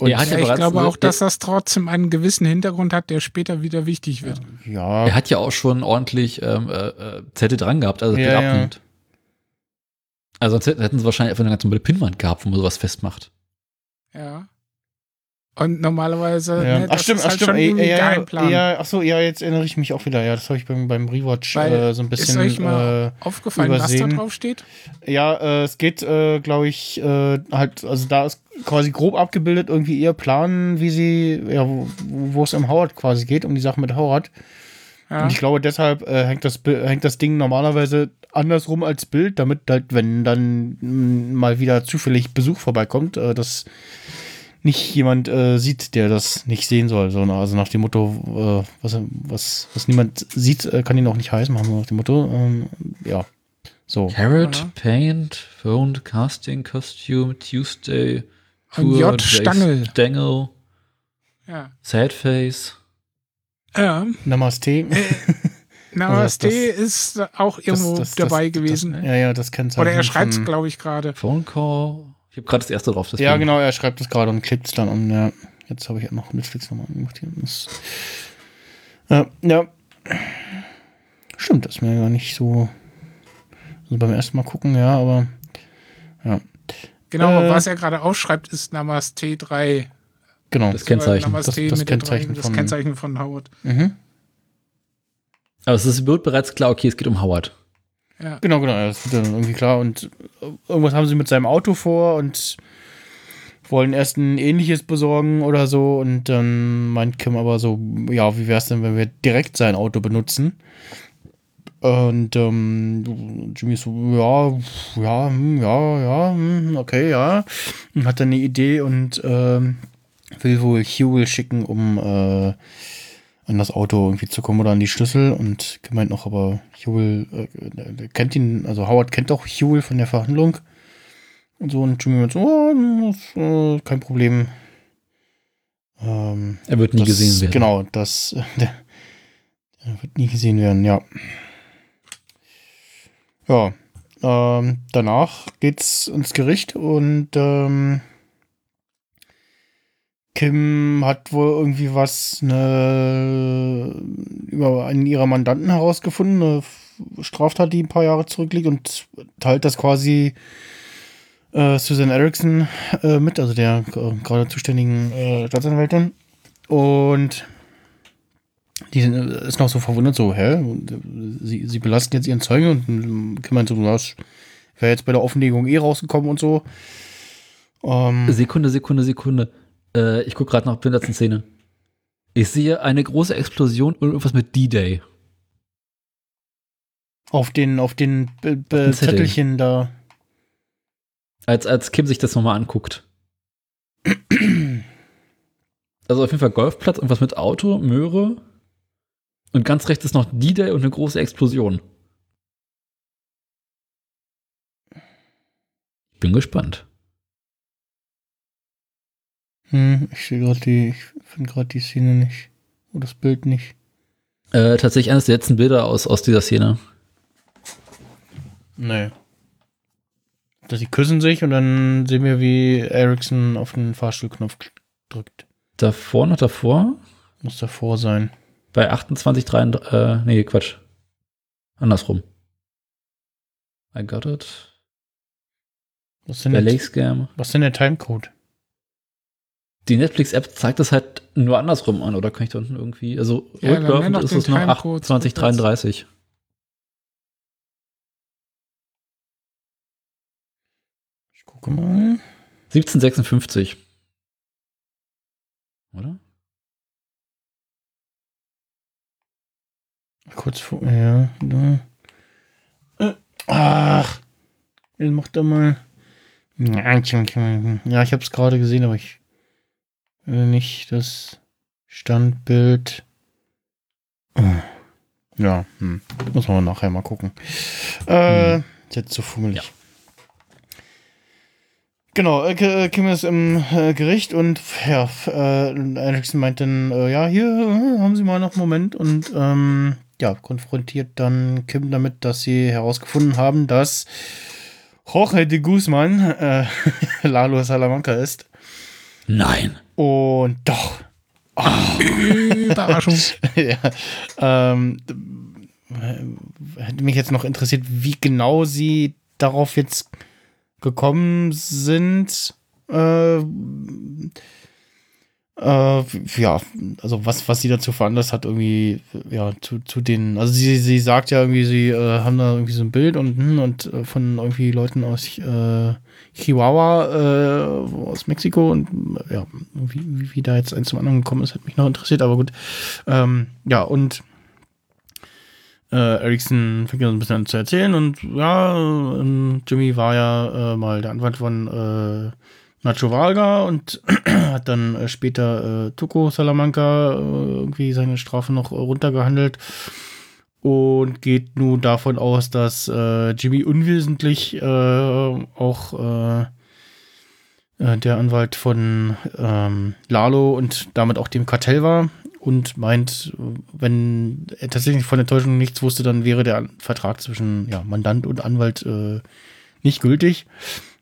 Hat Ja, ich glaube auch, dass das trotzdem einen gewissen Hintergrund hat, der später wieder wichtig wird. Ja, Er hat ja auch schon ordentlich ähm, äh, äh, Zettel dran gehabt, also Ja, ja. abnimmt. Also sonst hätten sie wahrscheinlich einfach eine ganz normale Pinnwand gehabt, wo man sowas festmacht. Ja. Und normalerweise, Ja. ne, ach stimmt, ist ach halt stimmt, irgendwie ja, ja, ja, ach so, ja, jetzt erinnere ich mich auch wieder, ja, das habe ich beim, beim Rewatch äh, so ein Ist bisschen, euch mal äh, aufgefallen, was da übersehen. drauf steht? ja, äh, es geht, äh, glaube ich, äh, halt, also da ist quasi grob abgebildet irgendwie ihr Plan, wie sie, ja, wo, wo es um Howard quasi geht, um die Sache mit Howard. Ja. Und ich glaube, deshalb äh, hängt, das, hängt das Ding normalerweise andersrum als Bild, damit halt, wenn dann mh, mal wieder zufällig Besuch vorbeikommt, das nicht jemand äh, sieht, der das nicht sehen soll. So, also nach dem Motto, äh, was, was, was niemand sieht, äh, kann ihn auch nicht heiß machen, nach dem Motto. Ähm, ja, so. Carrot, Ja. Paint, Phone, Casting, Costume, Tuesday, Ein J. Stangl. Stangl, Ja. Sad Face. ja. Namaste. Namaste das- ist auch irgendwo Das- das- dabei das, gewesen. Das, ja, ja, das Kennzeichen. Oder er schreibt es, glaube ich, gerade. Phone Call. Ich habe gerade das erste drauf. Ja, genau, er schreibt es gerade und klebt es dann an. Ja. Jetzt habe ich noch Netflix nochmal angemacht. Hier. Das, ja, ja. Stimmt, das ist mir gar nicht so. Also beim ersten Mal gucken, ja, aber. Ja, Genau, Äh, aber was er gerade aufschreibt, ist Namaste 3. genau. Das Kennzeichen. Namaste Das- das Kennzeichen 3, das von- Kennzeichen von Howard. Mhm. Aber es ist, wird bereits klar, okay, es geht um Howard. Ja. Genau, genau, das wird dann irgendwie klar. Und irgendwas haben sie mit seinem Auto vor und wollen erst ein ähnliches besorgen oder so. Und dann meint Kim aber so, ja, wie wäre es denn, wenn wir direkt sein Auto benutzen? Und ähm, Jimmy so, ja, ja, hm, ja, ja, hm, okay, ja. Und hat dann eine Idee und ähm, will wohl Huel schicken, um äh, an das Auto irgendwie zu kommen oder an die Schlüssel und gemeint noch, aber Huel äh, kennt ihn, also Howard kennt auch Huel von der Verhandlung und so und Jimmy meint so, oh, das, äh, kein Problem. Ähm, Er wird nie das, gesehen werden. Genau, das äh, *laughs* der, der wird nie gesehen werden, ja. Ja, ähm, danach geht's ins Gericht und ähm, Kim hat wohl irgendwie was ne, über einen ihrer Mandanten herausgefunden, eine Straftat, die ein paar Jahre zurückliegt und teilt das quasi äh, Susan Erickson äh, mit, also der äh, gerade zuständigen äh, Staatsanwältin. Und die äh, ist noch so verwundert, so, hä? Äh, Sie, sie belasten jetzt ihren Zeugen und ähm, Kim meint so, das wäre jetzt bei der Offenlegung eh rausgekommen und so. Ähm, Sekunde, Sekunde, Sekunde. Äh, ich gucke gerade nach der letzten Szene. Ich sehe eine große Explosion und irgendwas mit D-Day. auf den, auf den Be den Zettel. Zettelchen da. Als, als Kim sich das nochmal anguckt. Also auf jeden Fall Golfplatz, irgendwas mit Auto, Möhre. Und ganz rechts ist noch D-Day und eine große Explosion. Ich bin gespannt. Hm, ich sehe gerade die, ich finde gerade die Szene nicht. Oder das Bild nicht. Äh, tatsächlich eines der letzten Bilder aus, aus dieser Szene. Nee. Dass sie küssen sich und dann sehen wir, wie Erickson auf den Fahrstuhlknopf drückt. Davor noch davor. Muss davor sein. Bei 28, 33, äh, nee, Quatsch. Andersrum. I got it. Was ist denn Der der, Lake Scam. was ist denn der Timecode? Die Netflix-App zeigt das halt nur andersrum an, oder kann ich da unten irgendwie? Also Ja, rücklaufend ist es noch Timecode 28, 33. Ich gucke mal. 1756. Oder? Kurz vor. Ja, da. Äh, ach. Jetzt macht er mal. Ja, ich habe es gerade gesehen, aber ich nicht das Standbild. Oh. Ja, hm. muss man nachher mal gucken. Äh, ist jetzt zu fummelig. Genau, äh, äh, Kim ist im äh, Gericht und ja, äh, Erickson meint dann, äh, ja, hier äh, haben Sie mal noch einen Moment und ähm, ja, konfrontiert dann Kim damit, dass sie herausgefunden haben, dass Jorge de Guzman äh, *laughs* Lalo Salamanca ist. Nein. Und doch. Überraschung. *laughs* ja, ähm, äh, hätte mich jetzt noch interessiert, wie genau sie darauf jetzt gekommen sind. Äh, äh, ja, also was, was sie dazu veranlasst hat, irgendwie, ja, zu, zu den, also sie, sie sagt ja irgendwie, sie äh, haben da irgendwie so ein Bild und, hm, und äh, von irgendwie Leuten aus äh, Chihuahua, äh, aus Mexiko und ja, wie, wie, da jetzt eins zum anderen gekommen ist, hat mich noch interessiert, aber gut. Ähm, ja, und äh, Erickson fängt ja so ein bisschen an zu erzählen und ja, ähm, Jimmy war ja äh, mal der Anwalt von Nacho Varga und *clears throat* hat dann äh, später äh, Tuco Salamanca äh, irgendwie seine Strafe noch äh, runtergehandelt und geht nun davon aus, dass äh, Jimmy unwesentlich äh, auch der Anwalt von ähm, Lalo und damit auch dem Kartell war und meint, wenn er tatsächlich von der Täuschung nichts wusste, dann wäre der Vertrag zwischen ja, Mandant und Anwalt nicht gültig.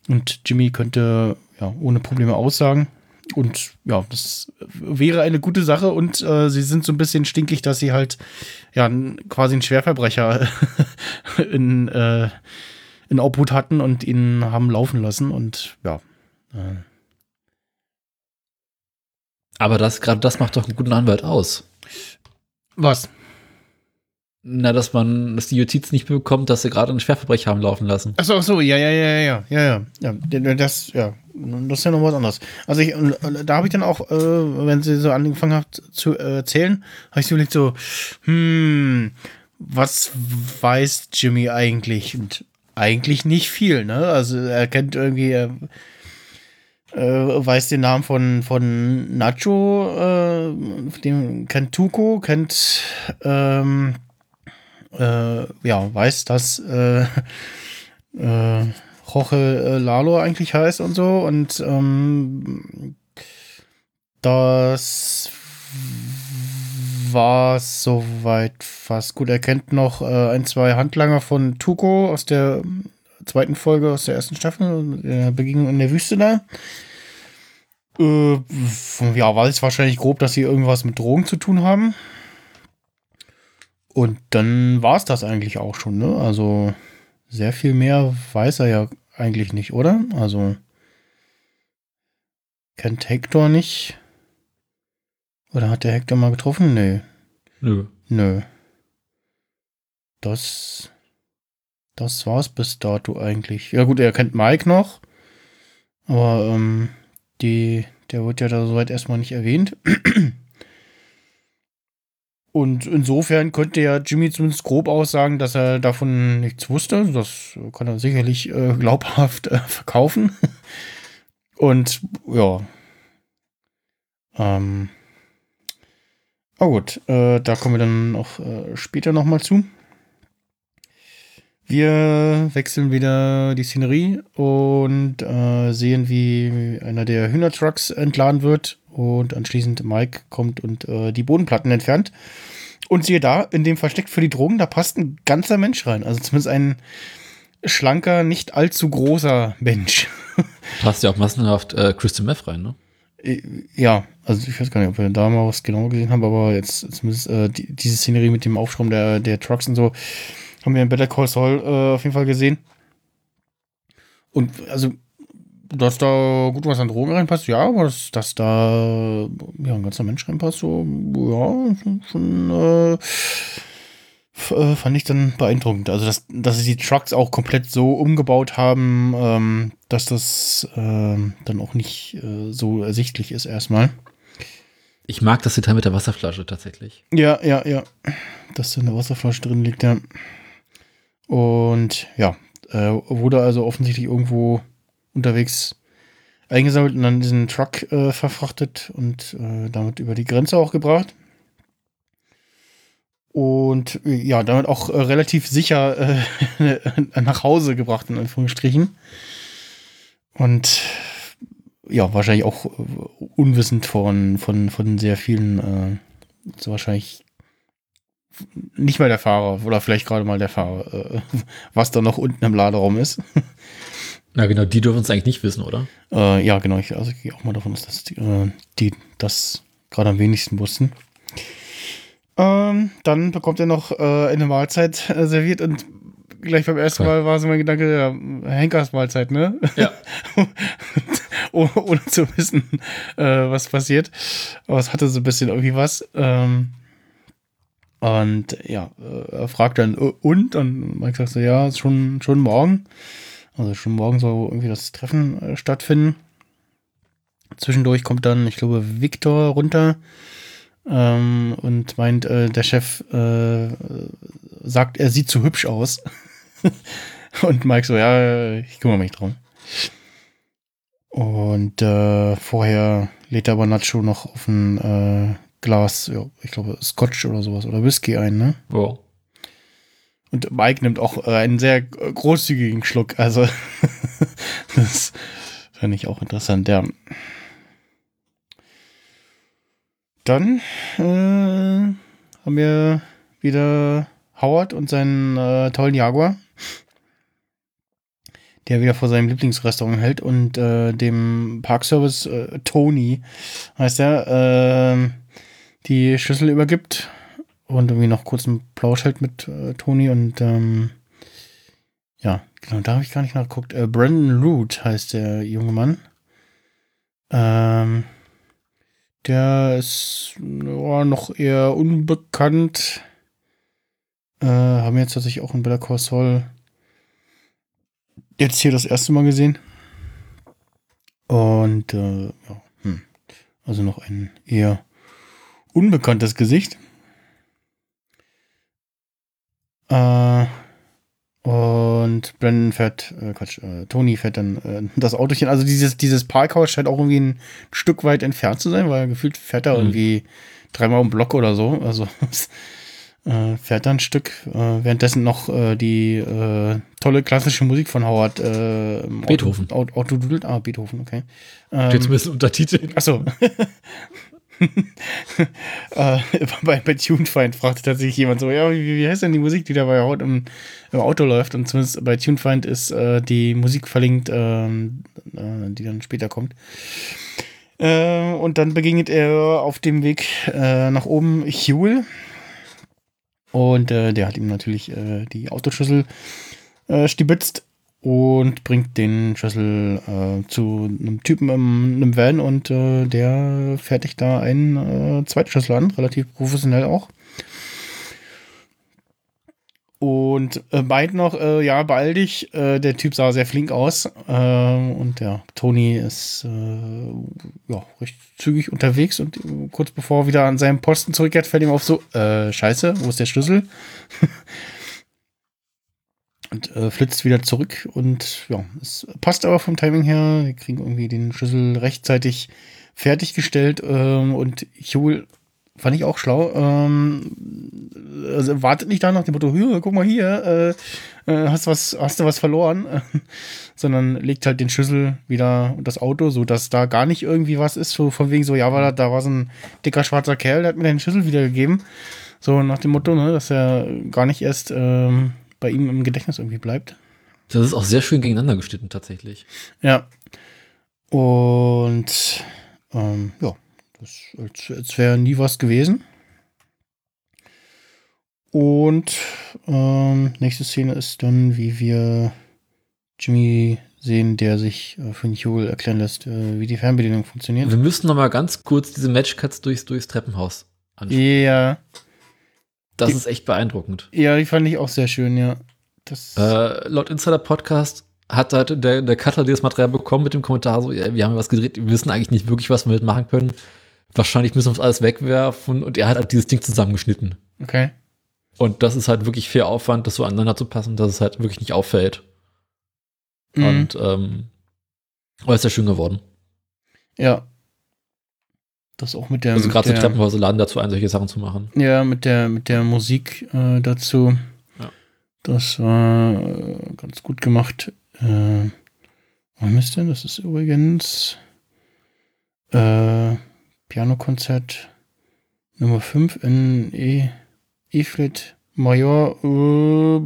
Und Jimmy könnte ja ohne Probleme aussagen. Und ja, das wäre eine gute Sache. Und äh, sie sind so ein bisschen stinkig, dass sie halt ja quasi einen Schwerverbrecher *laughs* in, äh, in Obhut hatten und ihn haben laufen lassen. Und ja, äh, Aber das, gerade das macht doch einen guten Anwalt aus. was? Na, dass man, dass die Justiz nicht bekommt, dass sie gerade einen Schwerverbrecher haben laufen lassen. Achso, ach so, ja, ja, ja, ja, ja, ja, ja, d- das, ja, das ist ja noch was anderes. Also ich, äh, da habe ich dann auch, äh, wenn sie so angefangen hat zu äh, erzählen, habe ich so überlegt so, hm, was weiß Jimmy eigentlich? Und eigentlich nicht viel, ne? Also er kennt irgendwie, er äh, weiß den Namen von, von Nacho, äh, den kennt Tuco, kennt, ähm, äh, ja, weiß, dass äh, äh, Jorge äh, Lalo eigentlich heißt und so. Und ähm, das war soweit fast gut. Er kennt noch äh, ein, zwei Handlanger von Tuco aus der zweiten Folge, aus der ersten Staffel, der Begegnung in der Wüste da. Äh, ja, weiß wahrscheinlich grob, dass sie irgendwas mit Drogen zu tun haben. Und dann war es das eigentlich auch schon, ne? Also sehr viel mehr weiß er ja eigentlich nicht, oder? Also kennt Hector nicht. Oder hat der Hector mal getroffen? Nö. Nö. Nö. Das. Das war's bis dato eigentlich. Ja, gut, er kennt Mike noch. Aber, ähm, die, der wird ja da soweit erstmal nicht erwähnt. Und insofern könnte ja Jimmy zumindest grob aussagen, dass er davon nichts wusste. Das kann er sicherlich äh, glaubhaft äh, verkaufen. *laughs* Und ja. Ähm. Aber gut, äh, da kommen wir dann auch äh, später nochmal zu. Wir wechseln wieder die Szenerie und äh, sehen, wie einer der Hühnertrucks entladen wird und anschließend Mike kommt und äh, die Bodenplatten entfernt. Und siehe da, in dem Versteck für die Drogen, da passt ein ganzer Mensch rein. Also zumindest ein schlanker, nicht allzu großer Mensch. *laughs* Passt ja auch massenhaft äh, Crystal Meth rein, ne? Äh, Ja, also ich weiß gar nicht, ob wir da mal was genauer gesehen haben, aber jetzt zumindest äh, die, diese Szenerie mit dem Aufschrauben der, der Trucks und so haben wir in Better Call Saul äh, auf jeden Fall gesehen. Und also, dass da gut was an Drogen reinpasst, ja, aber dass, dass da ja, ein ganzer Mensch reinpasst, so, ja, schon äh, äh, fand ich dann beeindruckend. Also, dass, dass sie die Trucks auch komplett so umgebaut haben, ähm, dass das ähm, dann auch nicht äh, so ersichtlich ist erstmal. Ich mag das Detail mit der Wasserflasche tatsächlich. Ja, ja, ja. Dass da eine Wasserflasche drin liegt, ja. Und ja, äh, wurde also offensichtlich irgendwo unterwegs eingesammelt und dann diesen Truck äh, verfrachtet und äh, damit über die Grenze auch gebracht. Und äh, ja, damit auch äh, relativ sicher äh, *laughs* nach Hause gebracht, in Anführungsstrichen. Und ja, wahrscheinlich auch äh, unwissend von, von, von sehr vielen, so wahrscheinlich nicht mal der Fahrer oder vielleicht gerade mal der Fahrer, *laughs* was da noch unten im Laderaum ist. Na genau, die dürfen es eigentlich nicht wissen, oder? Äh, ja, genau. Ich, also ich gehe auch mal davon aus, dass die, äh, die das gerade am wenigsten wussten. Ähm, dann bekommt er noch äh, eine Mahlzeit äh, serviert und gleich beim ersten. Mal war so mein Gedanke, ja, Henkers Mahlzeit, ne? Ja. *laughs* ohne, ohne zu wissen, äh, was passiert. Aber es hatte so ein bisschen irgendwie was. Ähm, und ja, äh, er fragt dann, und? Und Mike sagt so, ja, schon, schon morgen. Also schon morgen soll irgendwie das Treffen äh, stattfinden. Zwischendurch kommt dann, ich glaube, Victor runter ähm, und meint, äh, der Chef äh, sagt, er sieht zu hübsch aus. *laughs* und Mike so, ja, ich kümmere mich drum. Und äh, vorher lädt aber Nacho noch auf ein äh, Glas, ja, ich glaube, Scotch oder sowas oder Whisky ein, ne? Ja. Und Mike nimmt auch äh, einen sehr äh, großzügigen Schluck. Also, *laughs* das fand ich auch interessant, ja. Dann äh, haben wir wieder Howard und seinen äh, tollen Jaguar, der wieder vor seinem Lieblingsrestaurant hält und äh, dem Parkservice äh, Tony, heißt er, die Schlüssel übergibt und irgendwie noch kurz einen Plausch hält mit äh, Tony und ähm, ja, genau, da habe ich gar nicht nachgeguckt. Äh, Brandon Root heißt der junge Mann. Ähm, der ist ja, noch eher unbekannt. Äh, haben wir jetzt tatsächlich auch in Better Call Saul jetzt hier das erste Mal gesehen. Und äh, ja, hm. also noch ein eher unbekanntes Gesicht. Äh, und Brandon fährt, äh, Quatsch, äh, Tony fährt dann äh, das Autochen. Also dieses, dieses Parkhaus scheint auch irgendwie ein Stück weit entfernt zu sein, weil gefühlt fährt er Mhm. irgendwie dreimal um Block oder so. Also *laughs* äh, fährt da ein Stück. Äh, währenddessen noch äh, die äh, tolle klassische Musik von Howard äh, Beethoven. Auto, Auto dudelt. Ah, Beethoven, okay. Ähm, Steht zumindest Untertitel. Achso. *laughs* *laughs* äh, *laughs* bei, bei TuneFind fragte tatsächlich jemand so, ja, wie, wie heißt denn die Musik, die da bei Haut im, im Auto läuft? Und zumindest bei TuneFind ist äh, die Musik verlinkt, ähm, äh, die dann später kommt. Äh, und dann begegnet er auf dem Weg äh, nach oben Huel. Und äh, der hat ihm natürlich die Autoschlüssel stibitzt und bringt den Schlüssel äh, zu einem Typen in einem Van und äh, der fertigt da einen äh, zweiten Schlüssel an, relativ professionell auch. Und äh, meint noch, äh, ja, beeil dich. Äh, der Typ sah sehr flink aus. Äh, und ja, Tony ist äh, ja, recht zügig unterwegs und äh, kurz bevor er wieder an seinem Posten zurückkehrt, fällt ihm auf so, scheiße, wo ist der Schlüssel? *laughs* und äh, flitzt wieder zurück und ja, es passt aber vom Timing her. Wir kriegen irgendwie den Schlüssel rechtzeitig fertiggestellt ähm, und Huel fand ich auch schlau. Ähm, also wartet nicht da nach dem Motto, guck mal hier, äh, äh, hast, was, hast du was verloren, *laughs* sondern legt halt den Schlüssel wieder unter das Auto, so dass da gar nicht irgendwie was ist, so von wegen so, ja, war da, da war so ein dicker schwarzer Kerl, der hat mir den Schlüssel wiedergegeben. So nach dem Motto, ne, dass er gar nicht erst ähm, bei ihm im Gedächtnis irgendwie bleibt. Das ist auch sehr schön gegeneinander geschnitten, tatsächlich. Ja. Und ähm, ja, das als, als wäre nie was gewesen. Und ähm, nächste Szene ist dann, wie wir Jimmy sehen, der sich äh, von Joel erklären lässt, äh, wie die Fernbedienung funktioniert. Wir müssen noch mal ganz kurz diese Matchcuts durchs, durchs Treppenhaus anschauen. Ja, Das die- ist echt beeindruckend. ja, die fand ich auch sehr schön, ja. Das, Äh, laut Insider Podcast hat halt der, der Cutter dieses Material bekommen mit dem Kommentar so, ja, wir haben was gedreht, wir wissen eigentlich nicht wirklich, was wir damit machen können. Wahrscheinlich müssen wir uns alles wegwerfen und er hat halt dieses Ding zusammengeschnitten. okay. Und das ist halt wirklich viel Aufwand, das so aneinander zu passen, dass es halt wirklich nicht auffällt. Mhm. Und ähm, aber ist ja schön geworden. ja. Das auch mit der. Also gerade so Treppenhäuser laden dazu ein, solche Sachen zu machen. Ja, mit der, mit der Musik äh, dazu. Ja. Das war äh, ganz gut gemacht. Äh, wann ist denn? Das ist übrigens äh, Pianokonzert Nummer 5 in E, E-Flat Major äh,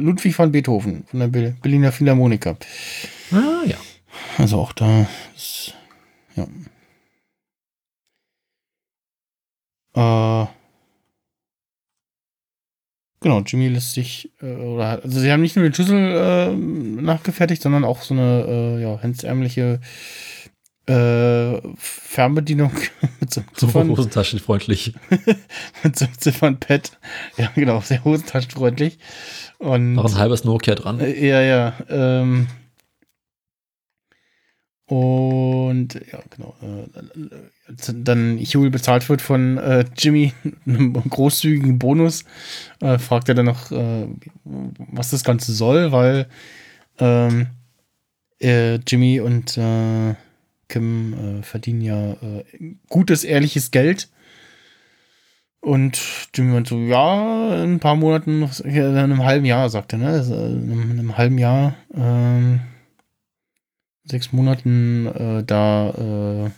Ludwig van Beethoven von der Ber- Berliner Philharmoniker. Ah, ja. Also auch da ist, ja. Äh, genau, Jimmy lässt sich, äh, oder, also sie haben nicht nur den Schlüssel äh, nachgefertigt, sondern auch so eine, äh, ja, hemdsärmliche äh, Fernbedienung *laughs* mit so einem Ziffern, hosentaschenfreundlich. *laughs* mit so einem Ziffernpad. Ja, genau, sehr hosentaschenfreundlich. Und Noch ein halbes Nokia dran. Ja, ja. Ähm, und ja, genau. Äh, dann Huey bezahlt wird von äh, Jimmy, *laughs* einem großzügigen Bonus, äh, fragt er dann noch, äh, was das Ganze soll, weil ähm, äh, Jimmy und äh, Kim verdienen ja gutes, ehrliches Geld. Und Jimmy meint so, ja, in ein paar Monaten, in einem halben Jahr, sagt er, ne? Also, in einem halben Jahr, ähm, sechs Monaten, äh, da äh,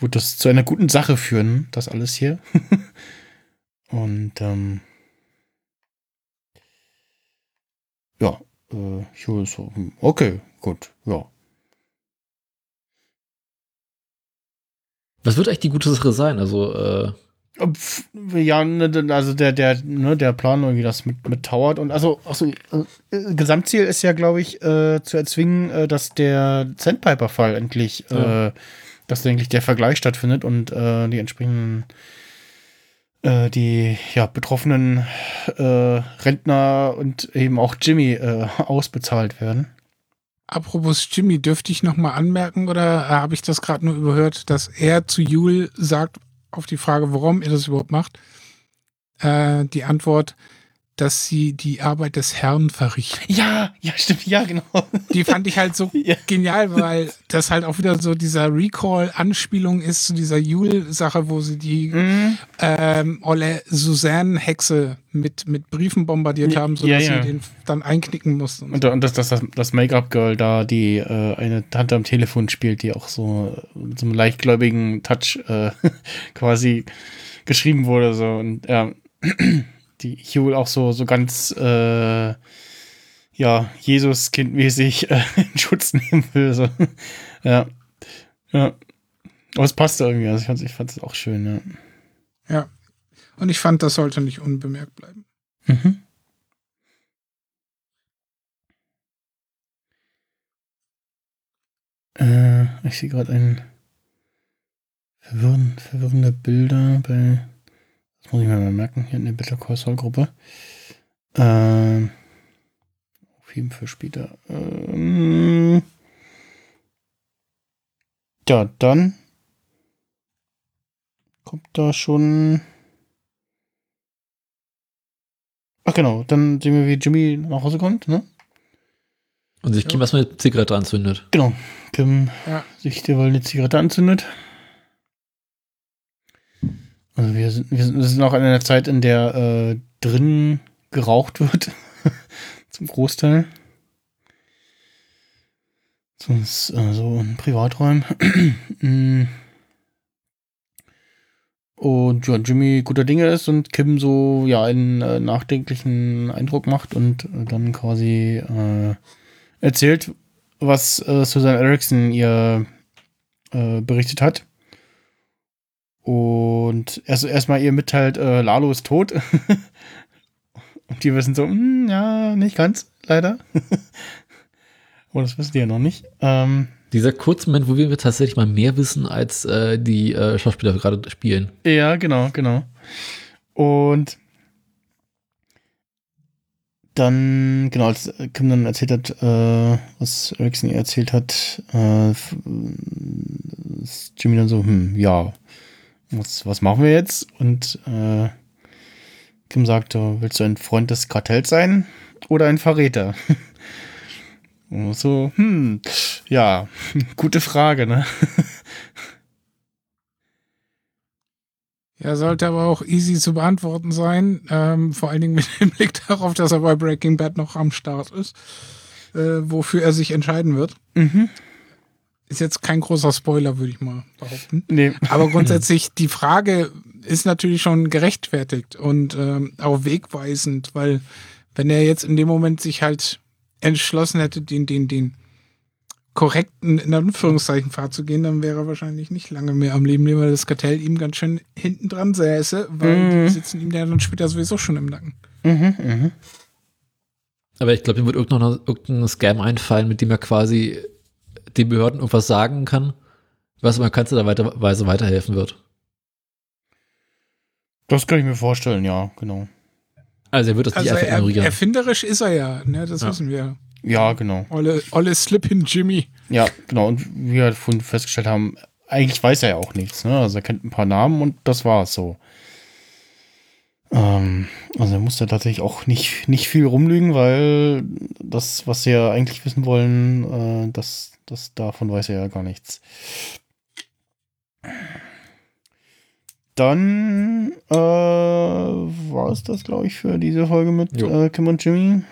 wird das zu einer guten Sache führen, das alles hier. *laughs* Und ähm, ja, äh, ich so, hm, okay, gut, ja. Was wird eigentlich die gute Sache sein? Also, äh, Ja, ne, also der, der, ne, der Plan irgendwie das mit, mit Toward und also, also äh, Gesamtziel ist ja, glaube ich, äh, zu erzwingen, äh, dass der Sandpiper-Fall endlich, Ja. äh, dass endlich der Vergleich stattfindet und äh, die entsprechenden äh, die ja, betroffenen Rentner und eben auch Jimmy *laughs* ausbezahlt werden. Apropos Jimmy, dürfte ich noch mal anmerken oder habe ich das gerade nur überhört, dass er zu Jule sagt auf die Frage, warum er das überhaupt macht, äh, die Antwort, dass sie die Arbeit des Herrn verrichten. Ja, ja, stimmt, ja, genau. Die fand ich halt so *laughs* Ja. genial, weil das halt auch wieder so dieser Recall-Anspielung ist zu dieser Jule-Sache, wo sie die Mhm. ähm, Olle Suzanne-Hexe mit, mit Briefen bombardiert Ja, haben, sodass ja, ja. sie den dann einknicken mussten. Und, und das, das, das, das Make-up-Girl da, die äh, eine Tante am Telefon spielt, die auch so mit so einem leichtgläubigen Touch äh, *laughs* quasi geschrieben wurde. So. Und ja, die Hugh auch so, so ganz äh, ja, Jesus-Kindmäßig äh, *laughs* in Schutz nehmen will. So. *laughs* Ja. Ja. Aber es passte irgendwie. Also ich fand es ich fand's auch schön, ja. Ja. Und ich fand, das sollte nicht unbemerkt bleiben. Mhm. Äh, ich sehe gerade ein verwirrend, verwirrende Bilder bei. Muss ich mir mal merken, hier in der Better Call Saul Gruppe. Ähm, auf jeden Fall später. Ähm, ja, dann kommt da schon. Ach genau, dann sehen wir, wie Jimmy nach Hause kommt, ne? und sich Kim erstmal eine Zigarette anzündet. Genau. Kim Ja. sich derweil eine Zigarette anzündet. Also wir sind, wir sind, noch in einer Zeit, in der äh, drin geraucht wird. *laughs* Zum Großteil. Sonst äh, so in Privaträumen. *clears throat* Mm. und ja, Jimmy guter Dinge ist und Kim so ja einen äh, nachdenklichen Eindruck macht und äh, dann quasi äh, erzählt, was äh, Susan Erickson ihr äh, berichtet hat. Und erst erstmal ihr mitteilt, äh, Lalo ist tot. *laughs* Und die wissen so, "Hm, ja, nicht ganz, leider. Aber *laughs* das wissen die ja noch nicht. Ähm, Dieser kurze Moment, wo wir tatsächlich mal mehr wissen, als äh, die äh, Schauspieler gerade spielen. Ja, genau, genau. Und dann, genau, als Kim dann erzählt hat, äh, was Erickson ihr erzählt hat, äh, f- ist Jimmy dann so, hm, ja, was, was machen wir jetzt? Und äh, Kim sagt, äh, willst du ein Freund des Kartells sein oder ein Verräter? *laughs* Und so, hm, ja, *laughs* gute Frage, ne? *laughs* Ja, sollte aber auch easy zu beantworten sein. Ähm, vor allen Dingen mit dem Blick darauf, dass er bei Breaking Bad noch am Start ist, äh, wofür er sich entscheiden wird. Mhm. Ist jetzt kein großer Spoiler, würde ich mal behaupten. Nee. Aber *laughs* grundsätzlich, die Frage ist natürlich schon gerechtfertigt und ähm, auch wegweisend, weil wenn er jetzt in dem Moment sich halt entschlossen hätte, den, den, den korrekten, in Anführungszeichen, Pfad zu gehen, dann wäre er wahrscheinlich nicht lange mehr am Leben, weil das Kartell ihm ganz schön hinten dran säße, weil Mhm. die sitzen ihm ja dann später sowieso schon im Nacken. Mhm, mhm. Aber ich glaube, ihm wird irgendein, irgendein Scam einfallen, mit dem er quasi den Behörden irgendwas sagen kann, was man kannst da weiterweise weiterhelfen wird. Das kann ich mir vorstellen, ja, genau. Also er wird das Also nicht einfach er, ignorieren. erfinderisch ist er ja, ne, das Ja. wissen wir. Ja, genau. Olle, Olle Slip-In Jimmy. Ja, genau. Und wie wir vorhin festgestellt haben, eigentlich weiß er ja auch nichts. Ne? Also er kennt ein paar Namen und das war's so. Ähm, also er musste tatsächlich auch nicht, nicht viel rumlügen, weil das, was sie ja eigentlich wissen wollen, äh, das, das davon weiß er ja gar nichts. Dann äh, war es das, glaube ich, für diese Folge mit äh, Kim und Jimmy.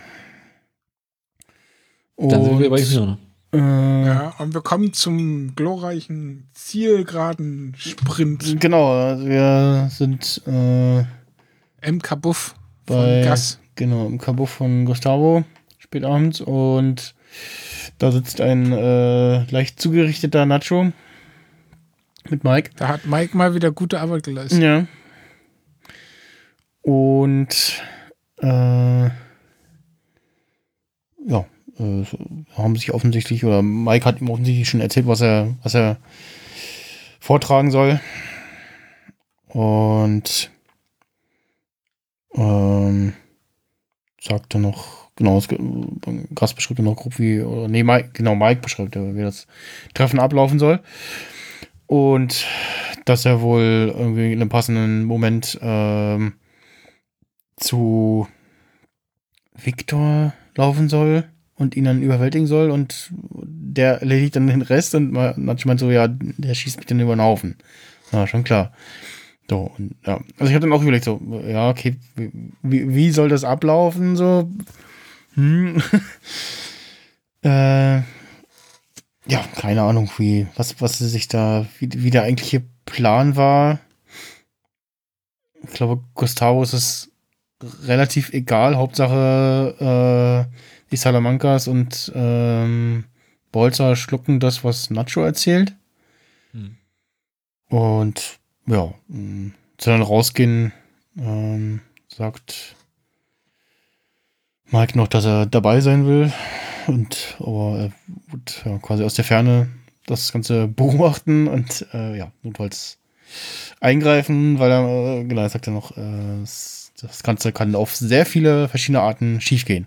Dann sind wir Und, bei Episode. äh, Ja, und wir kommen zum glorreichen zielgeraden Sprint Genau, also wir sind äh, im Kabuff bei von Gas. genau im Kabuff von Gustavo spät abends und da sitzt ein äh, leicht zugerichteter Nacho mit Mike. Da hat Mike mal wieder gute Arbeit geleistet. Ja. Und äh, ja, äh, haben sich offensichtlich, oder Mike hat ihm offensichtlich schon erzählt, was er, was er vortragen soll. Und ähm, sagte noch, genau, es, Gast beschreibt noch grob wie, oder nee, Mike, genau, Mike beschreibt wie das Treffen ablaufen soll. Und dass er wohl irgendwie in einem passenden Moment ähm, zu Victor laufen soll und ihn dann überwältigen soll und der erledigt dann den Rest und man- manchmal so, ja, der schießt mich dann über den Haufen. Ja, schon klar. So, und ja. Also ich habe dann auch überlegt, so, ja, okay, wie, wie soll das ablaufen? So, hm. *laughs* äh, ja, keine Ahnung, wie, was, was sich da, wie, wie der eigentliche Plan war. Ich glaube, Gustavo ist es relativ egal. Hauptsache, äh, die Salamancas und ähm, Bolzer schlucken das, was Nacho erzählt. Hm. Und ja, sie dann rausgehen, ähm, sagt Mike noch, dass er dabei sein will. Und aber er wird ja, quasi aus der Ferne das Ganze *laughs* beobachten und äh, ja, notfalls eingreifen, weil er, äh, genau, er sagt ja noch, äh, das Ganze kann auf sehr viele verschiedene Arten schiefgehen.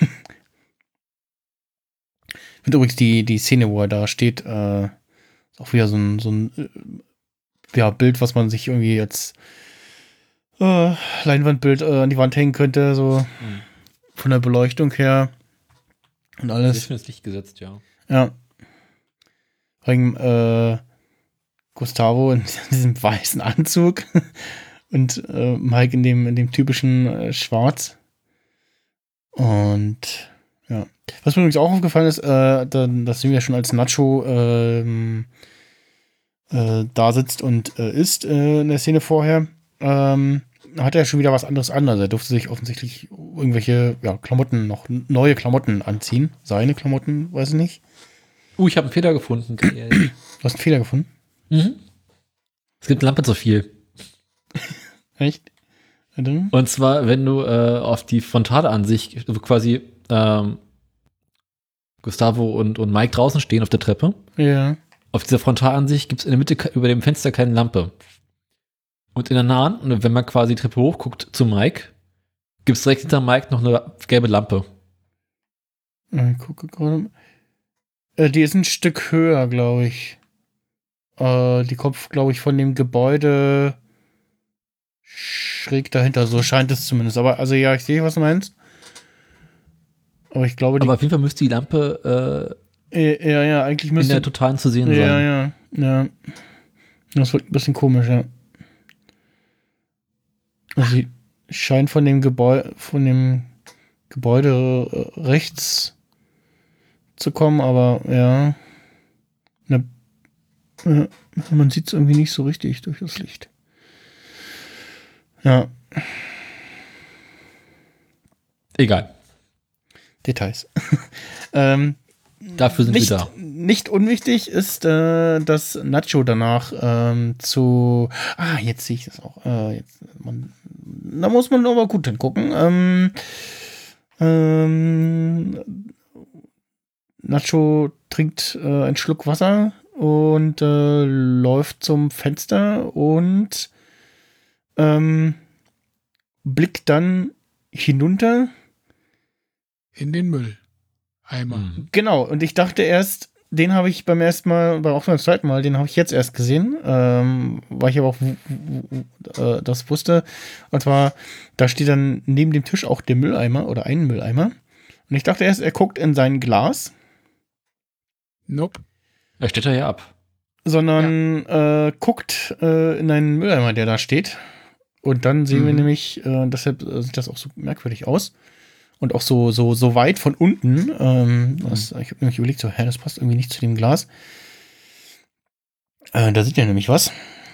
*laughs* Ich finde übrigens die, die Szene, wo er da steht, äh, ist auch wieder so ein, so ein äh, ja, Bild, was man sich irgendwie als äh, Leinwandbild äh, an die Wand hängen könnte, so Mhm. Von der Beleuchtung her und alles. ist für das Licht gesetzt, ja. Ja. Wegen äh, Gustavo in *laughs* diesem weißen Anzug *laughs* und äh, Mike in dem, in dem typischen äh, Schwarz. Und ja. Was mir übrigens auch aufgefallen ist, äh, dass sie ja schon als Nacho ähm, äh, da sitzt und äh, isst äh, in der Szene vorher, ähm, hat er schon wieder was anderes an. Also er durfte sich offensichtlich irgendwelche ja, Klamotten, noch neue Klamotten anziehen. Seine Klamotten, weiß ich nicht. Uh, ich habe einen Fehler gefunden. Du hast einen Fehler gefunden? mhm. Es gibt Lampe zu viel. *laughs* Echt? Und zwar, wenn du äh, auf die Frontalansicht also quasi ähm, Gustavo und, und Mike draußen stehen auf der Treppe. Ja. Auf dieser Frontalansicht gibt es in der Mitte über dem Fenster keine Lampe. Und in der nahen, und wenn man quasi die Treppe hochguckt zu Mike, gibt es direkt hinter Mike noch eine gelbe Lampe. Ich gucke gerade. Äh, die ist ein Stück höher, glaube ich. Äh, die kommt, glaube ich, von dem Gebäude schräg dahinter. So scheint es zumindest. Aber, also ja, ich sehe, was du meinst. Aber ich glaube, die. Aber auf jeden Fall müsste die Lampe äh, ja, ja, eigentlich äh, in müsste. der totalen zu sehen ja, sein. ja, ja. Das wird ein bisschen komisch, ja. Also, sie scheint von dem Gebäude, von dem Gebäude rechts zu kommen, aber ja. Ne, äh, man sieht es irgendwie nicht so richtig durch das Licht. Ja, Egal. Details. *laughs* ähm, Dafür sind nicht, wir da. Nicht unwichtig ist, äh, dass Nacho danach ähm, zu. Ah, jetzt sehe ich das auch. Äh, jetzt, man, da muss man aber gut hingucken. Ähm, ähm, Nacho trinkt äh, einen Schluck Wasser und äh, läuft zum Fenster und ähm, blickt dann hinunter In den Müll. Eimer. Genau, und ich dachte erst, den habe ich beim ersten Mal, aber auch beim zweiten Mal, den habe ich jetzt erst gesehen, ähm, weil ich aber auch äh, das wusste. Und zwar, da steht dann neben dem Tisch auch der Mülleimer oder ein Mülleimer. Und ich dachte erst, er guckt in sein Glas, Nope. Er steht da ja ab. sondern äh, guckt äh, in einen Mülleimer, der da steht. Und dann sehen wir Mhm. nämlich, äh, deshalb sieht das auch so merkwürdig aus. Und auch so, so, so weit von unten. Ähm, das, ich habe nämlich überlegt, so, hä, das passt irgendwie nicht zu dem Glas. Äh, da sieht er nämlich was.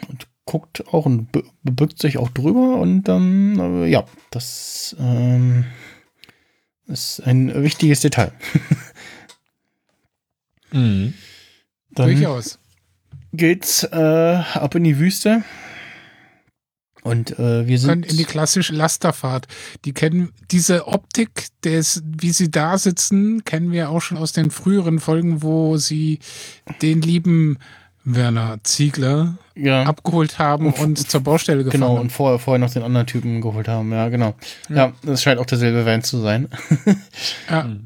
Und guckt auch und bebückt sich auch drüber. Und dann, äh, ja, das ähm, ist ein wichtiges Detail. Mhm. Dann Durchaus. geht's äh, ab in die Wüste. Und äh, wir Können sind. in die klassische Lasterfahrt. Die kennen diese Optik, des, wie sie da sitzen, kennen wir auch schon aus den früheren Folgen, wo sie den lieben Werner Ziegler ja, abgeholt haben Und- und zur Baustelle gefahren genau. Und vorher, vorher noch den anderen Typen geholt haben. Ja, genau. Ja, Ja. das scheint auch derselbe Van zu sein. Ja. *laughs*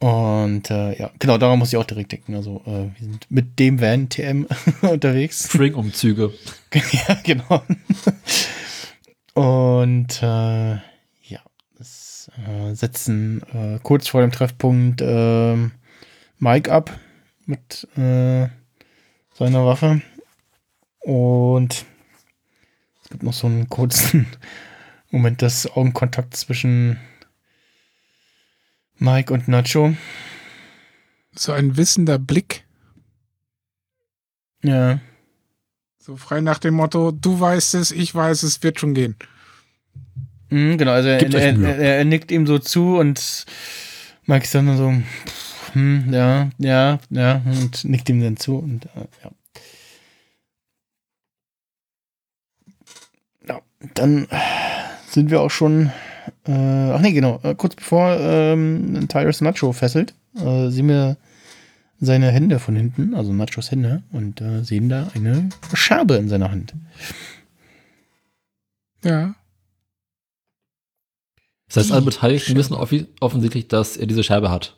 Und äh, ja, genau, daran muss ich auch direkt denken. Also, äh, wir sind mit dem Van TM *laughs* unterwegs. Spring-Umzüge. *laughs* ja, genau. Und äh, ja, es äh, setzen äh, kurz vor dem Treffpunkt ähm, Mike ab mit äh, seiner Waffe. Und es gibt noch so einen kurzen *laughs* Moment des Augenkontakts zwischen Mike und Nacho. So ein wissender Blick, Ja. so frei nach dem Motto, du weißt es, ich weiß es, wird schon gehen. Mhm, genau, also er, er, er, er nickt ihm so zu und Mike ist dann nur so, pff, hm, ja, ja, ja, und nickt ihm dann zu und äh, ja. Ja, dann sind wir auch schon, äh, ach nee, genau, äh, kurz bevor ähm, Tyrus Nacho fesselt, äh, sehen wir seine Hände von hinten, also Nachos Hände, und äh, sehen da eine Scherbe in seiner Hand. Ja. Das heißt, alle Beteiligten wissen offi- offensichtlich, dass er diese Scherbe hat.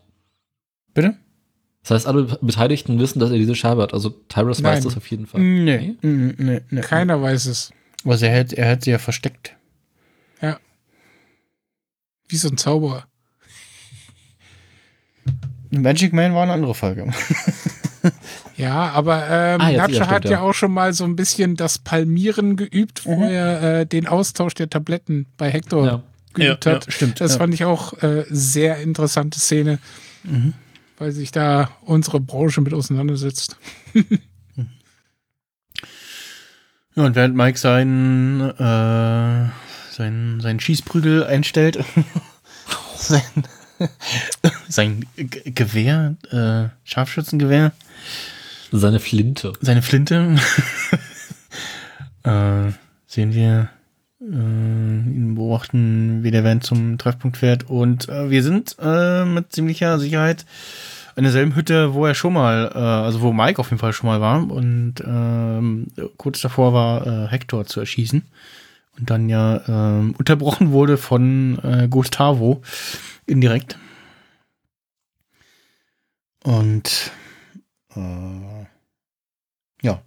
Bitte? Das heißt, alle Beteiligten wissen, dass er diese Scherbe hat. Also Tyrus weiß Nein. das auf jeden Fall. Nee, nee, nee, nee. Keiner weiß es. Also er hat, er hat sie ja versteckt. Wie so ein Zauberer. Magic Man war eine andere Folge. *laughs* Ja, aber ähm, Ah, ja, stimmt, hat ja. ja. auch schon mal so ein bisschen das Palmieren geübt, wo Mhm. er äh, den Austausch der Tabletten bei Hector Ja. geübt hat. stimmt. Das ja. fand ich auch äh, sehr interessante Szene, Mhm. weil sich da unsere Branche mit auseinandersetzt. *laughs* Ja, und während Mike seinen, äh, seinen, seinen Schießprügel einstellt, *laughs* sein, *laughs* sein G Gewehr, äh, Scharfschützengewehr, Seine Flinte. seine Flinte, *laughs* äh, sehen wir äh, ihn beobachten, wie der Van zum Treffpunkt fährt. Und äh, wir sind äh, mit ziemlicher Sicherheit in derselben Hütte, wo er schon mal, äh, also wo Mike auf jeden Fall schon mal war. Und ähm, kurz davor war äh, Hector zu erschießen. Und dann ja ähm, unterbrochen wurde von äh, Gustavo indirekt. Und äh, ja,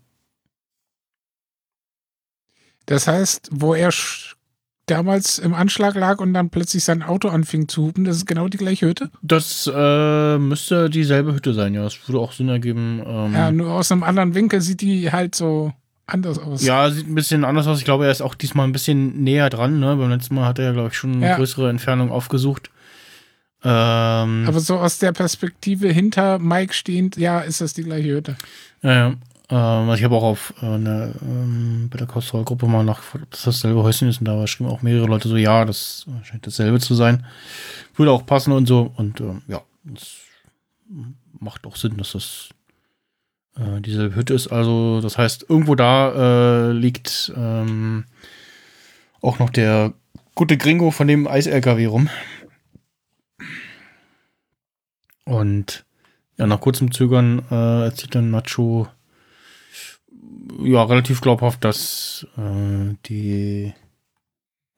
Das heißt, wo er damals im Anschlag lag und dann plötzlich sein Auto anfing zu hupen, das ist genau die gleiche Hütte? Das äh, müsste dieselbe Hütte sein, ja. Das würde auch Sinn ergeben. Ähm, ja, nur aus einem anderen Winkel sieht die halt so anders aus. sieht ein bisschen anders aus. Ich glaube, er ist auch diesmal ein bisschen näher dran. Ne? Beim letzten Mal hat er ja, glaube ich, schon eine Ja. größere Entfernung aufgesucht. Ähm, Aber so aus der Perspektive hinter Mike stehend, ja, ist das die gleiche Hütte. ja, ja. Ähm, also ich habe auch auf äh, eine, ähm, bei der Kostroll-Gruppe mal nachgefragt, ob das dasselbe Häuschen ist. Und da schrieben auch mehrere Leute so, ja, das scheint dasselbe zu sein. Würde auch passen und so. Und ähm, ja, das macht auch Sinn, dass das äh, dieselbe Hütte ist. Also, das heißt, irgendwo da äh, liegt ähm, auch noch der gute Gringo von dem Eis-LKW rum. Und ja, nach kurzem Zögern äh, erzählt dann Nacho ja relativ glaubhaft, dass äh, die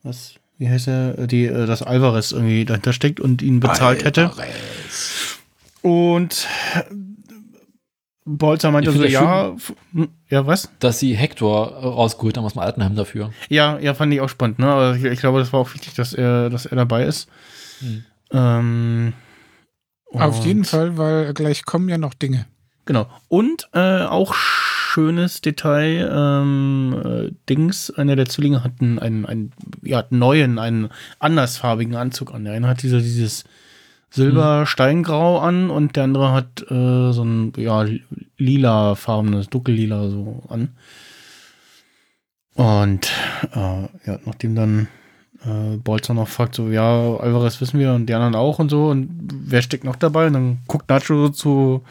was wie heißt er die äh, dass Alvarez irgendwie dahinter steckt und ihn bezahlt hätte. Alvarez. Und Bolzer meinte so, ja, f- hm, ja, was? Dass sie Hector rausgeholt haben aus dem Altenheim dafür. Ja, ja, fand ich auch spannend, ne? Aber ich, ich glaube, das war auch wichtig, dass er, dass er dabei ist. Hm. Ähm, Auf jeden Fall, weil gleich kommen ja noch Dinge. Genau. Und äh, auch schönes Detail, ähm, äh, Dings, einer der Zwillinge hat einen, einen, einen ja, einen neuen, einen andersfarbigen Anzug an. Der eine hat diese, dieses Silber-Steingrau an und der andere hat äh, so ein ja, lila-farbenes, dunkellila so an. Und äh, ja, nachdem dann äh, Bolzer noch fragt, so, ja, Alvarez wissen wir und die anderen auch und so, und wer steckt noch dabei? Und dann guckt Nacho so zu,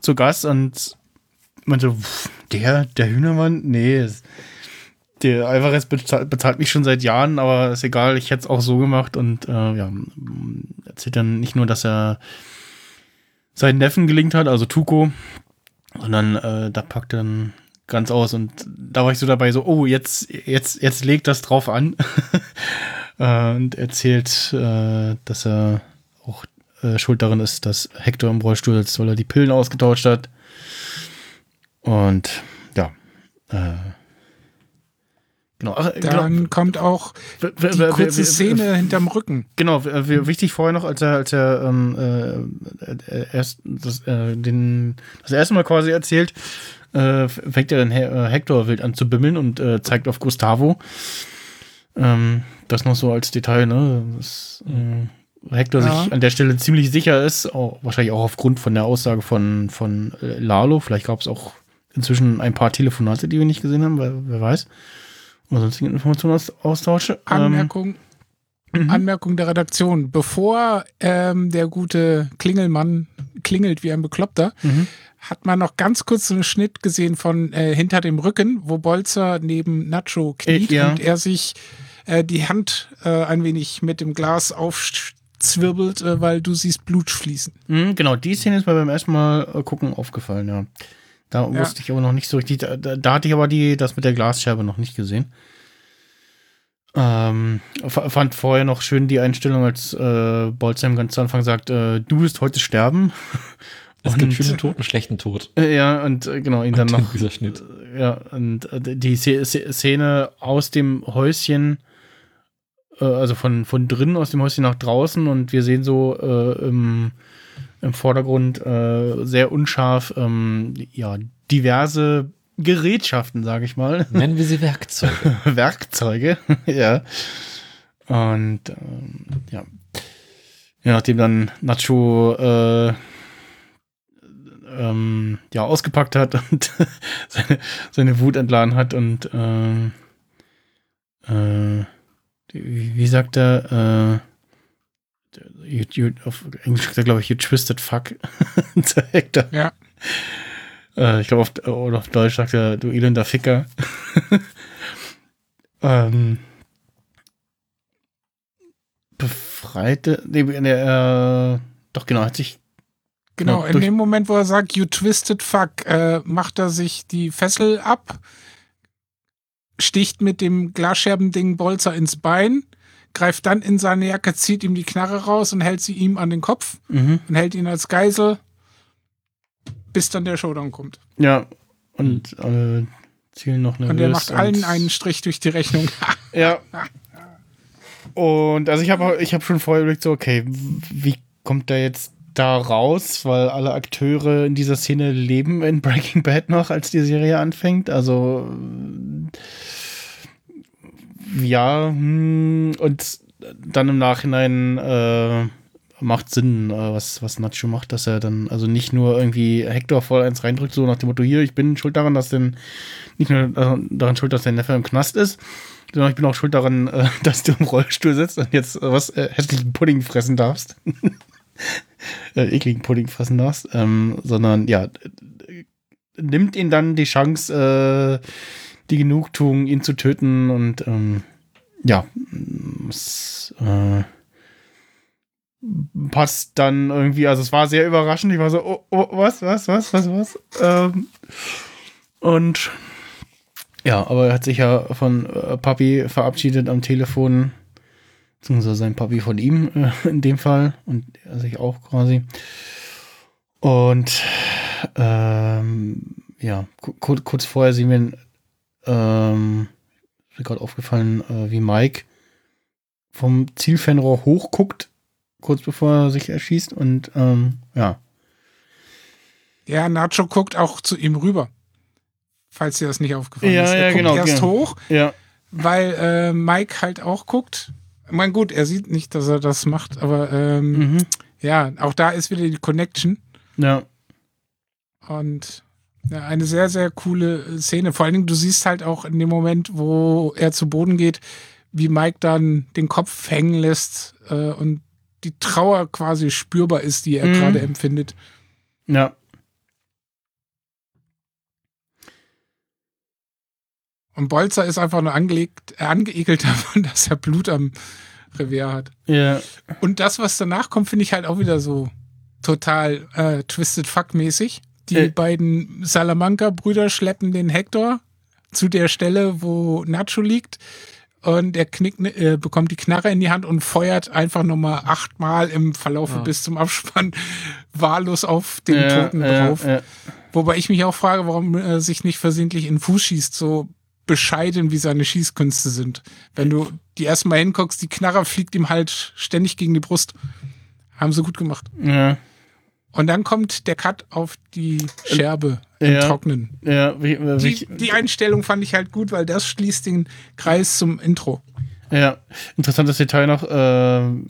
zu Gast und man so, pff, der, der Hühnermann? Nee, es- der Alvarez bezahlt, mich schon seit Jahren, aber ist egal, ich hätte es auch so gemacht und äh, ja, erzählt dann nicht nur, dass er seinen Neffen gelingt hat, also Tuko, sondern äh, da packt er dann ganz aus und da war ich so dabei, so, oh, jetzt, jetzt, jetzt legt das drauf an *laughs* äh, und erzählt, äh, dass er auch äh, schuld daran ist, dass Hector im Rollstuhl sitzt, weil er die Pillen ausgetauscht hat. Und ja, äh, genau. Ach, genau. Dann kommt auch die kurze Szene hinterm Rücken. Genau, wichtig vorher noch, als er, als er ähm, äh, äh, erst das, äh, den, das erste Mal quasi erzählt, äh, fängt er dann äh, Hector wild an zu bimmeln und äh, zeigt auf Gustavo. Ähm, das noch so als Detail, ne? Dass, äh, Hector Ja. sich an der Stelle ziemlich sicher ist, auch, wahrscheinlich auch aufgrund von der Aussage von, von äh, Lalo. Vielleicht gab es auch inzwischen ein paar Telefonate, die wir nicht gesehen haben, wer, wer weiß. Oder sonstigen Informationsaustausch. Ähm, Anmerkung, Anmerkung der Redaktion. Bevor ähm, der gute Klingelmann klingelt wie ein Bekloppter, Mhm. hat man noch ganz kurz einen Schnitt gesehen von äh, hinter dem Rücken, wo Bolzer neben Nacho kniet Äh, ja. und er sich äh, die Hand äh, ein wenig mit dem Glas aufzwirbelt, äh, weil du siehst Blut fließen. Mhm, genau, die Szene ist mir beim ersten Mal äh, gucken aufgefallen, ja. Da Ja. wusste ich aber noch nicht so richtig, da, da, hatte ich aber die, das mit der Glasscherbe noch nicht gesehen. Ähm, fand vorher noch schön die Einstellung, als äh, Bolzheim ganz zu Anfang sagt, äh, du wirst heute sterben. *laughs* Es gibt Und- schönen Tod und schlechten Tod. Äh, ja, und äh, genau, ihn dann Und noch *laughs* dieser Schnitt. ja, und äh, die Sze- Sze- Szene aus dem Häuschen, äh, also von, von drinnen aus dem Häuschen nach draußen und wir sehen so äh, im, im Vordergrund äh, sehr unscharf, ähm, ja, diverse Gerätschaften, sage ich mal. *laughs* Nennen wir sie Werkzeuge. *laughs* Werkzeuge, *laughs* ja. Und ähm, ja. Ja, nachdem dann Nacho äh, ähm, ja, ausgepackt hat und seine, seine Wut entladen hat und äh, wie, wie sagt er, äh, you, you, auf Englisch sagt er, glaube ich, you twisted fuck *laughs* zu Hector. Ja. Äh, ich glaube, auf, oder auf Deutsch sagt er, du elender Ficker. *laughs* ähm, befreite, nee, äh, doch genau, hat sich, Genau, in dem Moment, wo er sagt, you twisted fuck, äh, macht er sich die Fessel ab, sticht mit dem Glasscherbending Bolzer ins Bein, greift dann in seine Jacke, zieht ihm die Knarre raus und hält sie ihm an den Kopf mhm, und hält ihn als Geisel, bis dann der Showdown kommt. ja, und alle zielen noch nervös. Und er macht allen einen Strich durch die Rechnung. *laughs* Ja. Und also ich habe ich hab schon vorher überlegt, so, okay, wie kommt der jetzt da raus? Weil alle Akteure in dieser Szene leben in Breaking Bad noch, als die Serie anfängt. Also ja, hm, und dann im Nachhinein äh, macht Sinn, äh, was, was Nacho macht, dass er dann also nicht nur irgendwie Hector voll eins reindrückt, so nach dem Motto, hier, ich bin schuld daran, dass denn nicht nur daran schuld, dass der Neffe im Knast ist, sondern ich bin auch schuld daran, äh, *laughs* dass du im Rollstuhl sitzt und jetzt äh, was äh, hässlichen Pudding fressen darfst. *laughs* äh, ekligen Pudding fressen darfst. Ähm, sondern ja, nimmt ihn dann die Chance, äh, die Genugtuung, ihn zu töten und ähm, ja, es äh, passt dann irgendwie, also es war sehr überraschend. Ich war so, oh, oh was, was, was, was, was? Ähm, und ja, aber er hat sich ja von äh, Papi verabschiedet am Telefon. Beziehungsweise sein Papi von ihm äh, in dem Fall. Und er sich auch quasi. Und ähm, ja, ku- kur- kurz vorher sehen wir, ähm, ist mir gerade aufgefallen, äh, wie Mike vom Zielfernrohr hochguckt, kurz bevor er sich erschießt und ähm, ja. Ja, Nacho guckt auch zu ihm rüber. Falls dir das nicht aufgefallen Ja, ist. Er ja, guckt genau, erst genau. hoch, Ja, weil äh, Mike halt auch guckt. Ich meine, gut, er sieht nicht, dass er das macht, aber ähm, mhm. ja, auch da ist wieder die Connection. ja, Und ja, eine sehr, sehr coole Szene. Vor allen Dingen, du siehst halt auch in dem Moment, wo er zu Boden geht, wie Mike dann den Kopf hängen lässt äh, und die Trauer quasi spürbar ist, die er Mhm. gerade empfindet. ja. Und Bolzer ist einfach nur angelegt, äh, angeekelt *laughs* davon, dass er Blut am Revier hat. Ja, Und das, was danach kommt, finde ich halt auch wieder so total äh, Twisted Fuck-mäßig. Die Äh. beiden Salamanca-Brüder schleppen den Hector zu der Stelle, wo Nacho liegt. Und er knickt, äh, bekommt die Knarre in die Hand und feuert einfach nochmal achtmal im Verlauf Ja. bis zum Abspann *laughs* wahllos auf den ja, Toten ja, drauf. Wobei ich mich auch frage, warum er sich nicht versehentlich in den Fuß schießt, so bescheiden wie seine Schießkünste sind. Wenn du die erstmal hinguckst, die Knarre fliegt ihm halt ständig gegen die Brust. Haben sie gut gemacht. ja, Und dann kommt der Cut auf die Scherbe im Ja. Trocknen. ja, wie, wie, Die, die Einstellung fand ich halt gut, weil das schließt den Kreis zum Intro. Ja, interessantes Detail noch. Äh,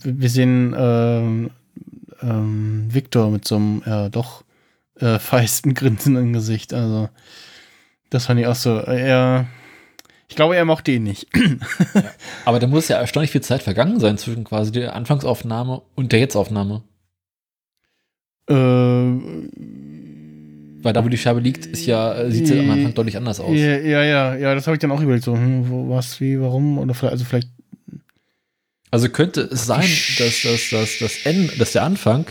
wir sehen ähm, ähm, Victor mit so einem äh, doch äh, *laughs* feisten Grinsen im Gesicht. Also, das fand ich auch so. Äh, er, ich glaube, er mochte ihn nicht. *clears throat* Aber da muss ja erstaunlich viel Zeit vergangen sein zwischen quasi der Anfangsaufnahme und der Jetzaufnahme. Äh, Weil da, wo die Scherbe liegt, ist ja, äh, sieht sie am Anfang deutlich anders aus. ja, ja, ja, ja, das habe ich dann auch überlegt. So, hm, wo, was, wie, warum? Oder vielleicht, also vielleicht. Also könnte es sein, dass, dass, dass, das Ende, dass der Anfang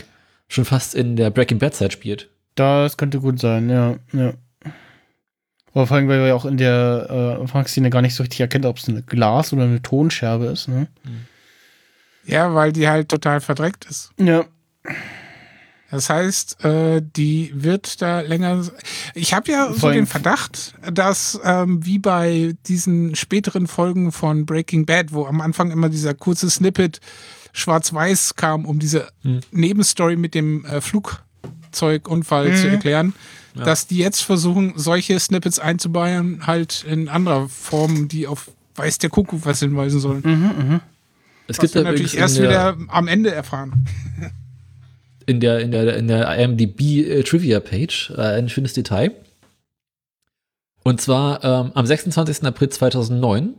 schon fast in der Breaking Bad Zeit spielt. Das könnte gut sein, ja, ja. Aber vor allem, weil wir ja auch in der äh, Anfangsszene gar nicht so richtig erkennt, ob es eine Glas- oder eine Tonscherbe ist, ne? Ja, weil die halt total verdreckt ist. Ja. Das heißt, äh, die wird da länger. Ich habe ja so den Verdacht, dass ähm, wie bei diesen späteren Folgen von Breaking Bad, wo am Anfang immer dieser kurze Snippet schwarz-weiß kam, um diese Hm. Nebenstory mit dem äh, Flugzeugunfall zu Mhm. erklären, Ja. dass die jetzt versuchen, solche Snippets einzubauen, halt in anderer Form, die auf weiß der Kuckuck was hinweisen sollen. Mhm, mhm. Es Was wir natürlich erst wieder am Ende erfahren. *laughs* in der, in der, in der IMDb äh, Trivia Page äh, ein schönes Detail. Und zwar ähm, am 26. April 2009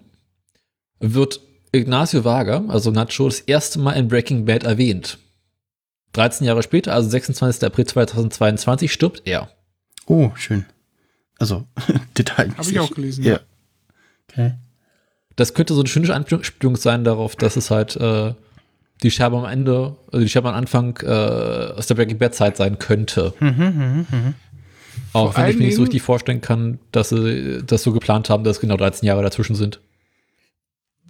wird Ignacio Varga, also Nacho, das erste Mal in Breaking Bad erwähnt. 13 Jahre später, also 26. April 2022, stirbt er. Oh, schön. Also, *laughs* Detail. Habe ich auch gelesen. Ja. Okay. Das könnte so eine schöne Anspielung sein darauf, dass es halt äh, die Scherbe am Ende, also die Scherbe am Anfang äh, aus der Breaking Bad Zeit sein könnte. Mhm, mhm, mhm. Auch Vor wenn ich mir nicht so richtig vorstellen kann, dass sie das so geplant haben, dass genau 13 Jahre dazwischen sind.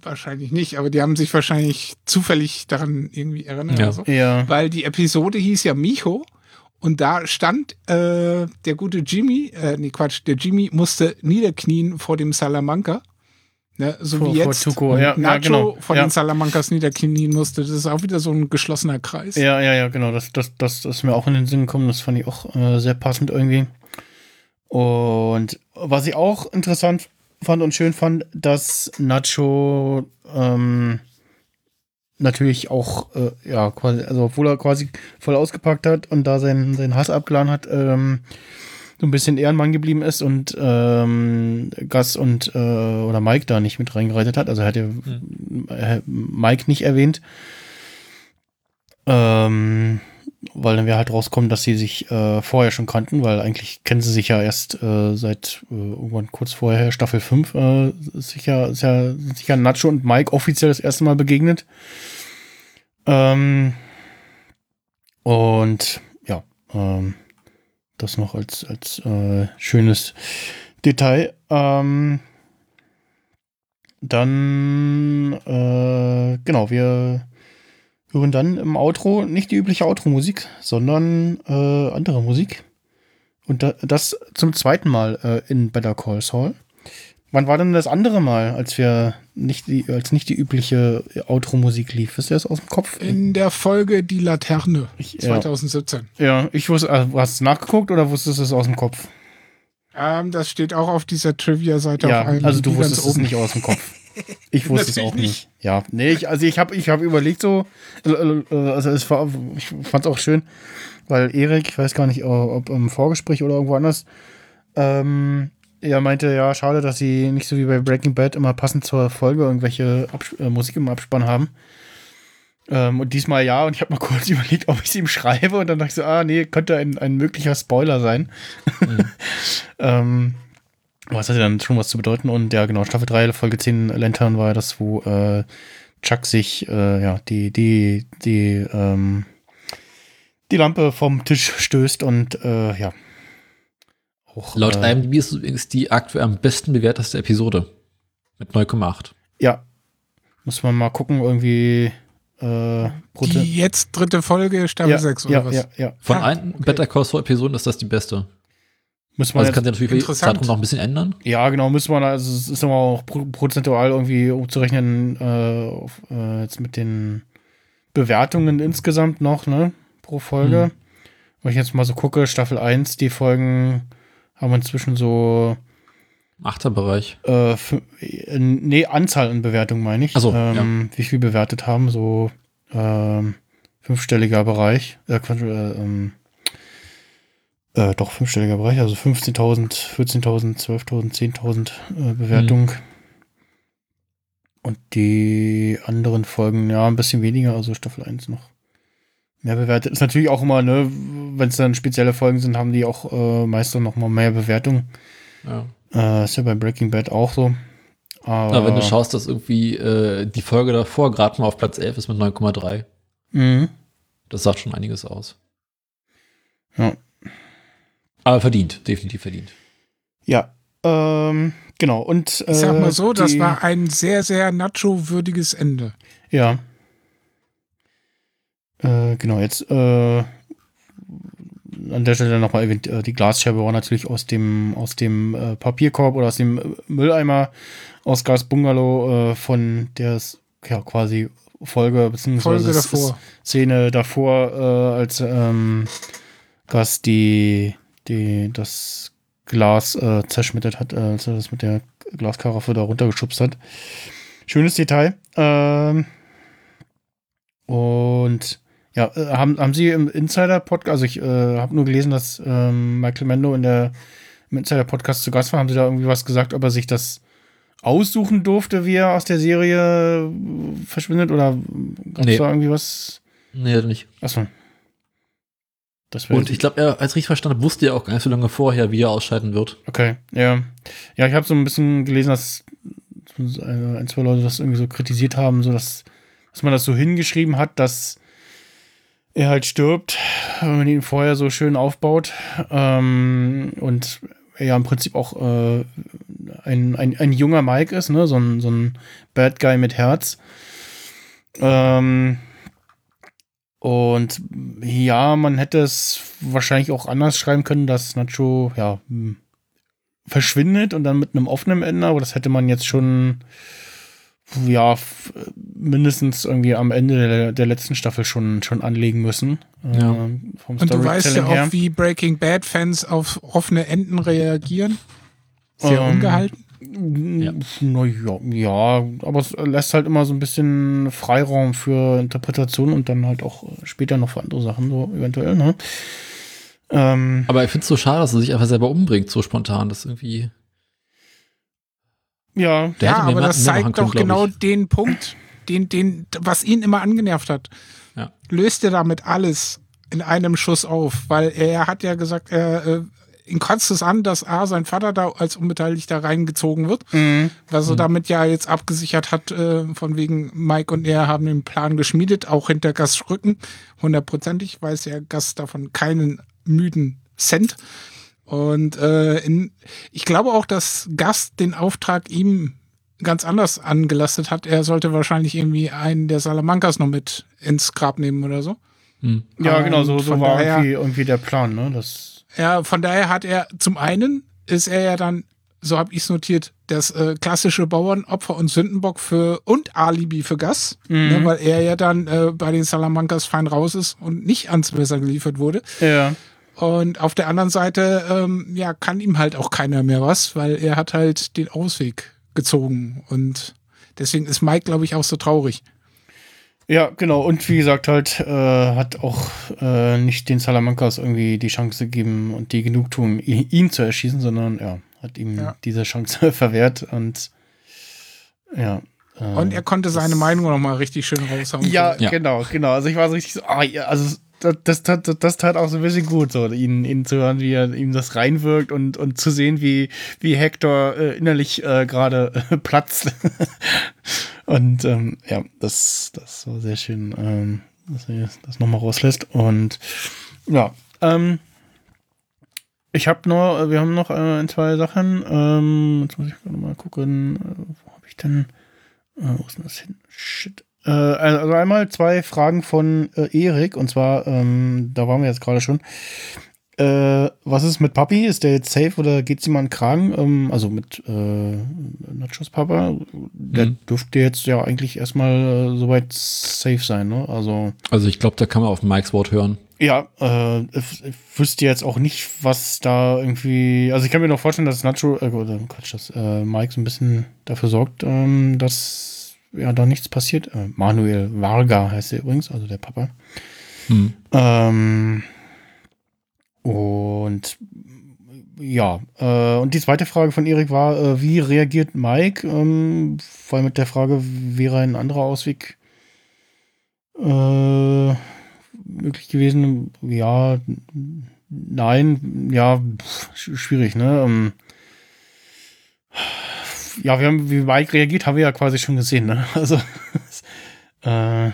Wahrscheinlich nicht, aber die haben sich wahrscheinlich zufällig daran irgendwie erinnert Ja. oder so. Ja. Weil die Episode hieß ja Micho und da stand äh, der gute Jimmy, äh, nee Quatsch, der Jimmy musste niederknien vor dem Salamanca. Ne, so Vor- wie jetzt Tuco, ja, ja, Nacho genau. vor Ja. den Salamancas niederknien musste. Das ist auch wieder so ein geschlossener Kreis. Ja, ja, ja, genau. Das, das, das, das ist mir auch in den Sinn gekommen. Das fand ich auch äh, sehr passend irgendwie. Und was ich auch interessant fand und schön fand, dass Nacho ähm, natürlich auch, äh, ja, quasi, also obwohl er quasi voll ausgepackt hat und da seinen, seinen Hass abgeladen hat, ähm, so ein bisschen Ehrenmann geblieben ist und ähm, Gus und äh, oder Mike da nicht mit reingereitet hat. Also er hat ja äh, Mike nicht erwähnt. Ähm, weil dann wäre halt rauskommen, dass sie sich äh, vorher schon kannten, weil eigentlich kennen sie sich ja erst äh, seit äh, irgendwann kurz vorher, Staffel 5, äh, ist sicher, ist ja, sind sicher Nacho und Mike offiziell das erste Mal begegnet. Ähm, und ja, ähm, das noch als, als äh, schönes Detail. Ähm, dann, äh, genau, wir hören dann im Outro nicht die übliche Outro-Musik, sondern äh, andere Musik. Und da, das zum zweiten Mal äh, in Better Call Saul. Wann war denn das andere Mal, als wir nicht die, als nicht die übliche Outro-Musik lief? Wisst ihr das aus dem Kopf? In der Folge Die Laterne Ich- ja. 2017. Ja, ich wusste, also, hast du nachgeguckt oder wusstest du es aus dem Kopf? Ähm, das steht auch auf dieser Trivia-Seite Ja, auf einem also du wusstest es nicht aus dem Kopf. *laughs* Ich wusste es auch nicht. Ja, nee, ich, also ich habe ich hab überlegt so, äh, äh, also es war, ich fand es auch schön, weil Erik, ich weiß gar nicht, ob im Vorgespräch oder irgendwo anders, ähm, er meinte, ja, schade, dass sie nicht so wie bei Breaking Bad immer passend zur Folge irgendwelche Abs äh, Musik im Abspann haben. Ähm, und diesmal ja, und ich habe mal *laughs* kurz überlegt, ob ich es ihm schreibe, und dann dachte ich so, ah, nee, könnte ein, ein möglicher Spoiler sein. *laughs* ähm, aber es hatte dann schon was zu bedeuten. Und ja, genau, Staffel 3, Folge 10 Lantern war das, wo äh, Chuck sich äh, ja, die, die, die, ähm, die Lampe vom Tisch stößt und äh, ja. Auch, Laut äh, IMDb ist es übrigens die aktuell am besten bewerteste Episode. Mit 9,8. Ja. Muss man mal gucken, irgendwie äh, Die jetzt dritte Folge, Staffel ja, 6 oder ja, was? ja, ja. Von Ah, allen okay. Better Call Saul Episoden ist das die beste. Muss man Also jetzt, kann sich natürlich. Zeitraum noch ein bisschen ändern. ja, genau, muss man, also es ist aber auch pro- prozentual irgendwie umzurechnen, äh, auf, äh, jetzt mit den Bewertungen insgesamt noch, ne, pro Folge. Hm. Wenn ich jetzt mal so gucke, Staffel 1, die Folgen haben inzwischen so, Achterbereich. äh, äh, nee, Anzahl an Bewertungen meine ich. Ach so, ähm, Wie viel bewertet haben, so ähm, fünfstelliger Bereich. Äh, äh, ähm, äh, doch, fünfstelliger Bereich, also 15.000, 14.000, 12.000, 10.000 äh, Bewertungen. Und die anderen Folgen, ja, ein bisschen weniger, also Staffel 1 noch mehr bewertet. Ist natürlich auch immer, ne, wenn es dann spezielle Folgen sind, haben die auch äh, meist dann noch mal mehr Bewertungen. Ja. Äh, ist ja bei Breaking Bad auch so. Aber, Aber wenn du schaust, dass irgendwie äh, die Folge davor gerade mal auf Platz 11 ist mit 9,3. Mhm. Das sagt schon einiges aus. Ja. Aber verdient, definitiv verdient. Ja, ähm, genau. Und äh, Ich sag mal so, das war ein sehr, sehr Nacho-würdiges Ende. Ja. Äh, genau, jetzt äh, an der Stelle nochmal erwähnt, äh, die Glasscherbe war natürlich aus dem, aus dem äh, Papierkorb oder aus dem Mülleimer aus Gas Bungalow äh, von der ja, quasi Folge davor. Szene davor, äh, als ähm, Gas die, die das Glas äh, zerschmettert hat, äh, als er das mit der Glaskaraffe da runtergeschubst hat. Schönes Detail. Ähm, und ja, äh, haben, haben Sie im Insider-Podcast, also ich äh, habe nur gelesen, dass ähm, Michael Mendo in der, im Insider-Podcast zu Gast war. Haben Sie da irgendwie was gesagt, ob er sich das aussuchen durfte, wie er aus der Serie äh, verschwindet? Oder gab es Nee. da irgendwie was? Nee, nicht. Achso. Das Und ich glaube, er, als ich richtig verstanden habe, wusste er auch gar nicht so lange vorher, wie er ausscheiden wird. Okay, ja. Ja, ich habe so ein bisschen gelesen, dass äh, ein, zwei Leute das irgendwie so kritisiert haben, so dass, dass man das so hingeschrieben hat, dass er halt stirbt, wenn man ihn vorher so schön aufbaut. Ähm, und er ja im Prinzip auch äh, ein, ein, ein junger Mike ist, ne? So ein, so ein Bad Guy mit Herz. Ähm, und ja, man hätte es wahrscheinlich auch anders schreiben können, dass Nacho, ja, verschwindet und dann mit einem offenen Ende, aber das hätte man jetzt schon, ja, mindestens irgendwie am Ende der, der letzten Staffel schon, schon anlegen müssen. Ja. Äh, vom Und du weißt ja her. auch, wie Breaking Bad-Fans auf offene Enden reagieren. Sehr Ähm, ungehalten. Ja. Na ja, aber es lässt halt immer so ein bisschen Freiraum für Interpretation und dann halt auch später noch für andere Sachen, so eventuell, ne? Ähm, Aber ich finde es so schade, dass er sich einfach selber umbringt, so spontan. Das ist irgendwie. Ja, Der ja, aber das zeigt können, doch glaub genau ich. den Punkt, den, den, was ihn immer angenervt hat. Ja. Löst er damit alles in einem Schuss auf, weil er hat ja gesagt, er, äh, ihn kotzt es an, dass A, sein Vater da als Unbeteiligter reingezogen wird, mhm. was er damit ja jetzt abgesichert hat, äh, von wegen Mike und er haben den Plan geschmiedet, auch hinter Gasts Rücken, hundertprozentig, weiß ja Gast davon keinen müden Cent. Und äh, in, ich glaube auch, dass Gast den Auftrag ihm ganz anders angelastet hat. Er sollte wahrscheinlich irgendwie einen der Salamancas noch mit ins Grab nehmen oder so. Hm. ja, Und genau, so, so von war daher- irgendwie, irgendwie der Plan, ne? Das, Ja, von daher hat er zum einen ist er ja dann, so habe ich es notiert, das äh, klassische Bauernopfer und Sündenbock für und Alibi für Gas, ne, weil er ja dann äh, bei den Salamancas fein raus ist und nicht ans Messer geliefert wurde. Ja. Und auf der anderen Seite, ähm, ja, kann ihm halt auch keiner mehr was, weil er hat halt den Ausweg gezogen. Und deswegen ist Mike, glaube ich, auch so traurig. Ja, genau. Und wie gesagt, halt, äh, hat auch äh, nicht den Salamancas irgendwie die Chance gegeben und die Genugtuung, ihn zu erschießen, sondern ja, hat ihm Ja. diese Chance *laughs* verwehrt und ja. äh, Und er konnte seine Meinung noch mal richtig schön raushauen. Ja, Ja. genau, genau. Also ich war so richtig so, ah, ja, also das, das, tat, das tat auch so ein bisschen gut, so ihn, ihn zu hören, wie er ihm das reinwirkt und, und zu sehen, wie, wie Hector äh, innerlich äh, gerade äh, *laughs* platzt. und ähm, ja, das, das war sehr schön, ähm, dass er das nochmal rauslässt. Und ja, ähm, ich habe noch, wir haben noch äh, ein, zwei Sachen. Ähm, jetzt muss ich gerade mal gucken, äh, wo habe ich denn, äh, wo ist denn das hin? Shit. Äh, also einmal zwei Fragen von äh, Erik und zwar, ähm, da waren wir jetzt gerade schon. Äh, was ist mit Papi? Ist der jetzt safe oder geht's ihm an den Kragen? Ähm, also mit äh, Nachos Papa. Der Mhm. dürfte jetzt ja eigentlich erstmal äh, soweit safe sein, ne? Also Also ich glaube, da kann man auf Mikes Wort hören. ja, äh, ich, ich wüsste jetzt auch nicht, was da irgendwie. Also ich kann mir noch vorstellen, dass Nacho, äh, Quatsch, dass äh, Mike so ein bisschen dafür sorgt, ähm, dass ja da nichts passiert. Äh, Manuel Varga heißt er übrigens, also der Papa. Hm. Ähm, und ja, äh, und die zweite Frage von Erik war, äh, wie reagiert Mike? Ähm, vor allem mit der Frage, wäre ein anderer Ausweg äh, möglich gewesen? Ja, nein, ja, pff, sch- schwierig, ne? Ähm, ja, wir haben, wie Mike reagiert, haben wir ja quasi schon gesehen, ne? *laughs* Also, äh,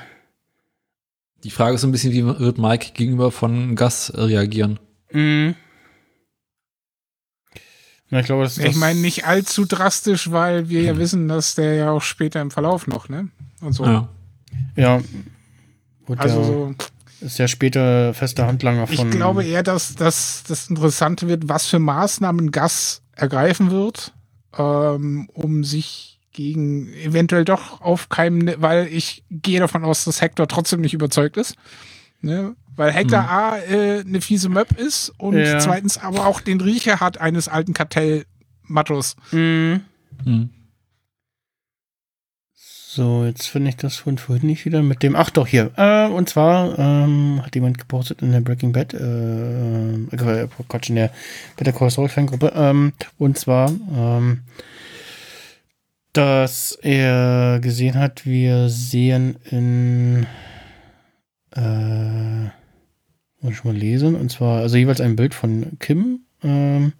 Die Frage ist so ein bisschen, wie wird Mike gegenüber von Gas reagieren? Mhm. Ich glaube, das, Ich meine, nicht allzu drastisch, weil wir ja wissen, dass der ja auch später im Verlauf noch, ne? Und so. Ja. Ja. Gut, Also so, ist ja später fester Handlanger ich von. glaube eher, dass, dass das Interessante wird, was für Maßnahmen Gas ergreifen wird, ähm, um sich gegen eventuell doch aufkeimende, weil ich gehe davon aus, dass Hector trotzdem nicht überzeugt ist. Ne? Weil Hector A äh, eine fiese Möb ist und Ja. zweitens aber auch den Riecher hat eines alten Kartellmattos. Mhm. Hm. So, jetzt finde ich das von vorhin nicht wieder mit dem. Ach doch, hier. Äh, und zwar ähm, hat jemand gepostet in der Breaking Bad, äh, äh, Quatsch, in der Better Call Saul Fangruppe. Ähm, und zwar, ähm, dass er gesehen hat, wir sehen in. Äh, muss ich mal lesen. Und zwar, also jeweils ein Bild von Kim, ähm,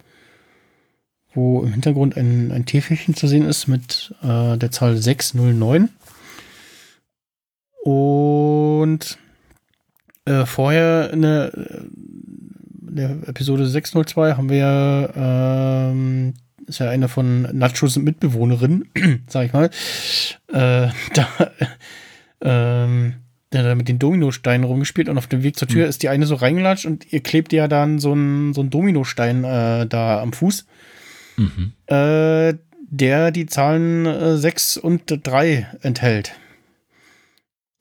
wo im Hintergrund ein, ein Täfelchen zu sehen ist mit äh, der Zahl 609. Und äh, vorher in der, in der Episode 602 haben wir ähm, ist ja eine von Nachos Mitbewohnerin, *clears throat* sag ich mal, äh, *laughs* da, ähm, der da mit den Dominosteinen rumgespielt und auf dem Weg zur Tür ist die eine so reingelatscht und ihr klebt ja dann so ein, so ein Dominostein äh, da am Fuß Mhm. äh, der die Zahlen äh, 6 und 3 enthält.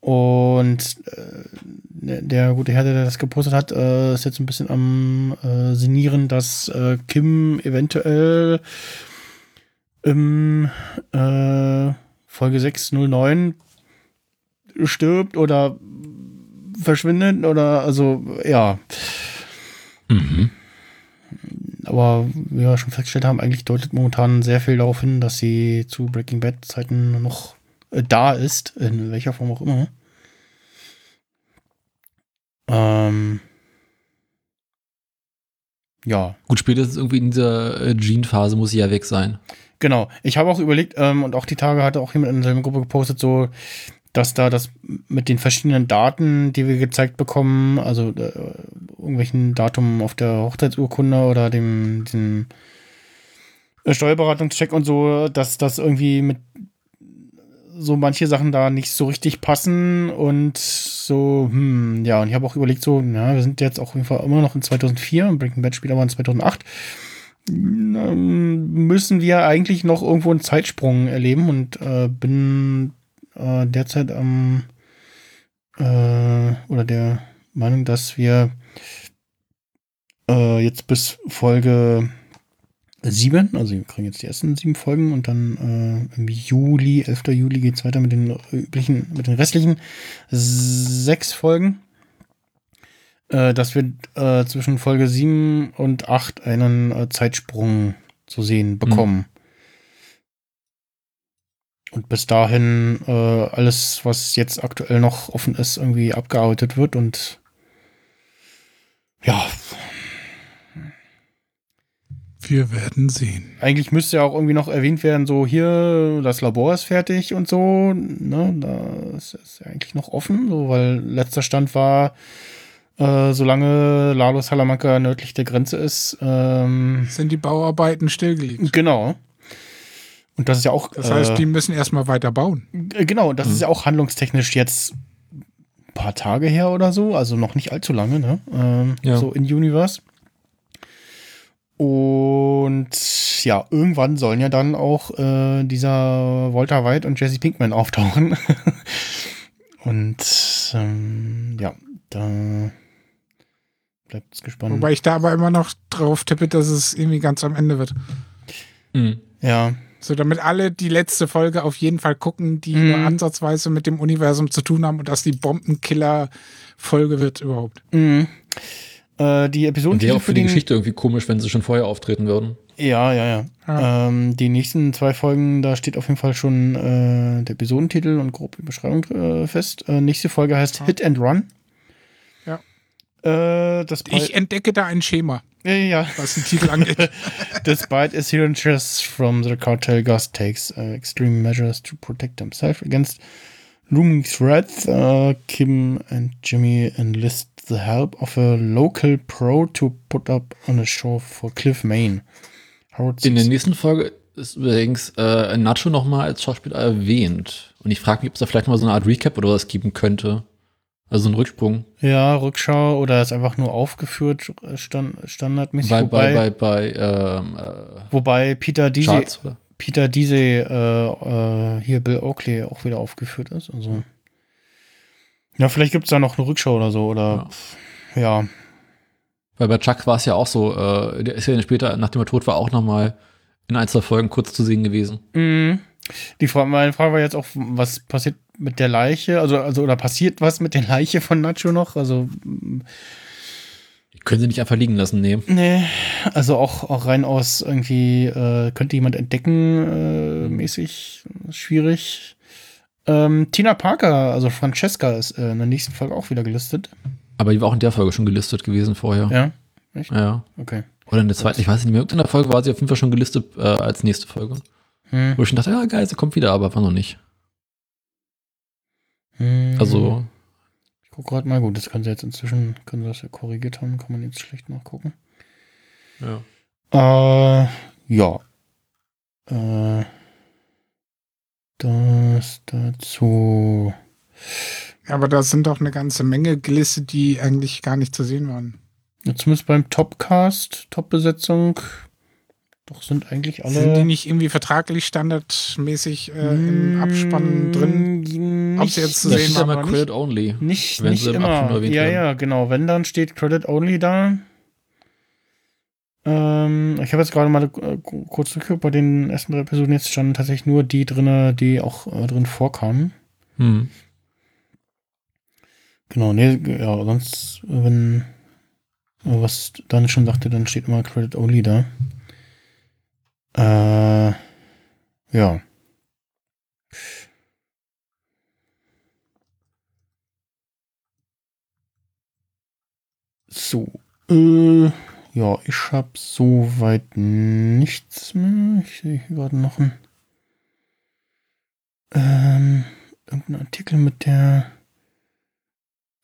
Und äh, der- gute Herr, der das gepostet hat, äh, ist jetzt ein bisschen am äh, sinnieren, dass äh, Kim eventuell im äh, Folge 609 stirbt oder verschwindet oder also ja. Mhm. Aber wie wir schon festgestellt haben, eigentlich deutet momentan sehr viel darauf hin, dass sie zu Breaking Bad Zeiten noch äh, da ist, in welcher Form auch immer. Ähm, ja, Gut, spätestens irgendwie in dieser äh, Gene-Phase muss sie ja weg sein. genau. Ich habe auch überlegt, ähm, und auch die Tage hatte auch jemand in seiner Gruppe gepostet, so, dass da das mit den verschiedenen Daten, die wir gezeigt bekommen, also äh, irgendwelchen Datum auf der Hochzeitsurkunde oder dem, dem Steuerberatungscheck und so, dass das irgendwie mit so manche Sachen da nicht so richtig passen und so, hm, ja, und ich habe auch überlegt, so, ja, wir sind jetzt auch immer noch in 2004 und Breaking Bad spielt aber in 2008. Ähm, Müssen wir eigentlich noch irgendwo einen Zeitsprung erleben und äh, bin äh, derzeit am äh, oder der Meinung, dass wir äh, jetzt bis Folge sieben, also wir kriegen jetzt die ersten sieben Folgen und dann äh, im Juli, 11. Juli geht's weiter mit den üblichen, mit den restlichen sechs Folgen. Äh, dass wir äh, zwischen Folge 7 und 8 einen äh, Zeitsprung zu sehen bekommen. Und bis dahin äh, alles, was jetzt aktuell noch offen ist, irgendwie abgearbeitet wird und ja, Wir werden sehen. eigentlich müsste ja auch irgendwie noch erwähnt werden, so hier, das Labor ist fertig und so, ne, das ist ja eigentlich noch offen, so, weil letzter Stand war, äh, solange Lalo Salamanca nördlich der Grenze ist, ähm, Sind die Bauarbeiten stillgelegt. genau. Und das ist ja auch, Das heißt, äh, die müssen erstmal weiter bauen. Genau, das ist ja auch handlungstechnisch jetzt ein paar Tage her oder so, also noch nicht allzu lange, ne? Ähm, Ja. So in Universe. Und ja, irgendwann sollen ja dann auch äh, dieser Walter White und Jesse Pinkman auftauchen. *laughs* und ähm, ja, da bleibt es gespannt. Wobei ich da aber immer noch drauf tippe, dass es irgendwie ganz am Ende wird. Mhm. ja, So, damit alle die letzte Folge auf jeden Fall gucken, die Mhm. nur ansatzweise mit dem Universum zu tun haben und dass die Bombenkiller-Folge wird überhaupt. mhm. äh, die Und Episoden wäre auch für die Geschichte irgendwie komisch, wenn sie schon vorher auftreten würden. Ja, ja, ja. Ja. Ähm, die nächsten zwei Folgen, da steht auf jeden Fall schon äh, der Episodentitel und grob die Beschreibung äh, fest. Äh, nächste Folge heißt Ja. Hit and Run. Ja. Äh, das Ich entdecke da ein Schema, ja, ja, ja. was den Titel angeht. *laughs* Despite assurances from the cartel, Gus takes uh, extreme measures to protect himself against looming threats. Uh, Kim and Jimmy enlist the help of a local pro to put up on a show for Cliff Maine. In der nächsten Folge ist übrigens äh, Nacho nochmal als Schauspieler erwähnt. Und ich frage mich, ob es da vielleicht mal so eine Art Recap oder was geben könnte. Also so ein Rücksprung. Ja, Rückschau oder ist einfach nur aufgeführt, äh, stand, standardmäßig. Bei, wobei, bei, bei, bei ähm, äh, wobei Peter Diese, Charts. Peter Diese, äh, äh, hier Bill Oakley auch wieder aufgeführt ist. Also. Ja, vielleicht gibt es da noch eine Rückschau oder so. Oder ja. Weil bei Chuck war es ja auch so, äh, der ist ja später, nachdem er tot war, auch nochmal in ein, zwei Folgen kurz zu sehen gewesen. Mhm. Die Frage, meine Frage war jetzt auch, was passiert mit der Leiche? Also, also, oder passiert was mit der Leiche von Nacho noch? Also, können sie nicht einfach liegen lassen, nee. nee, also auch, auch rein aus irgendwie, äh, könnte jemand entdecken, äh, mäßig schwierig. Ähm, Tina Parker, also Francesca, ist äh, in der nächsten Folge auch wieder gelistet. Aber die war auch in der Folge schon gelistet gewesen vorher. Ja, Ja. okay. Oder in der zweiten, ich weiß nicht mehr, in der Folge war sie auf jeden Fall schon gelistet äh, als nächste Folge. Hm. Wo ich schon dachte, ja geil, sie kommt wieder, aber war noch nicht. Hm. Also, Ich gucke gerade mal, gut, das kann sie jetzt inzwischen, können sie das ja korrigiert haben, kann man jetzt schlecht nachgucken. ja. Äh, ja. Äh, das dazu. Aber da sind doch eine ganze Menge gelistet, die eigentlich gar nicht zu sehen waren. Ja, zumindest beim Topcast, Top-Besetzung. Doch sind eigentlich alle. Sind die nicht irgendwie vertraglich standardmäßig äh, im Abspann drin? drin? Ob sie jetzt zu Da sehen waren mal nicht? Credit Only. Nicht, wenn nicht sie im Abspann immer. erwähnt Ja, werden. ja, genau. Wenn, dann steht Credit Only da. Ähm, ich habe jetzt gerade mal äh, kurz durchgeguckt, bei den ersten drei Episoden jetzt standen tatsächlich nur die drin, die auch äh, drin vorkamen. Hm. Genau, nee, ja, sonst, wenn, äh, was dann schon sagte, dann steht immer Credit Only da. Äh, ja. So, äh, ja, ich habe soweit nichts mehr. Ich sehe hier gerade noch ein, ähm, irgendein Artikel mit der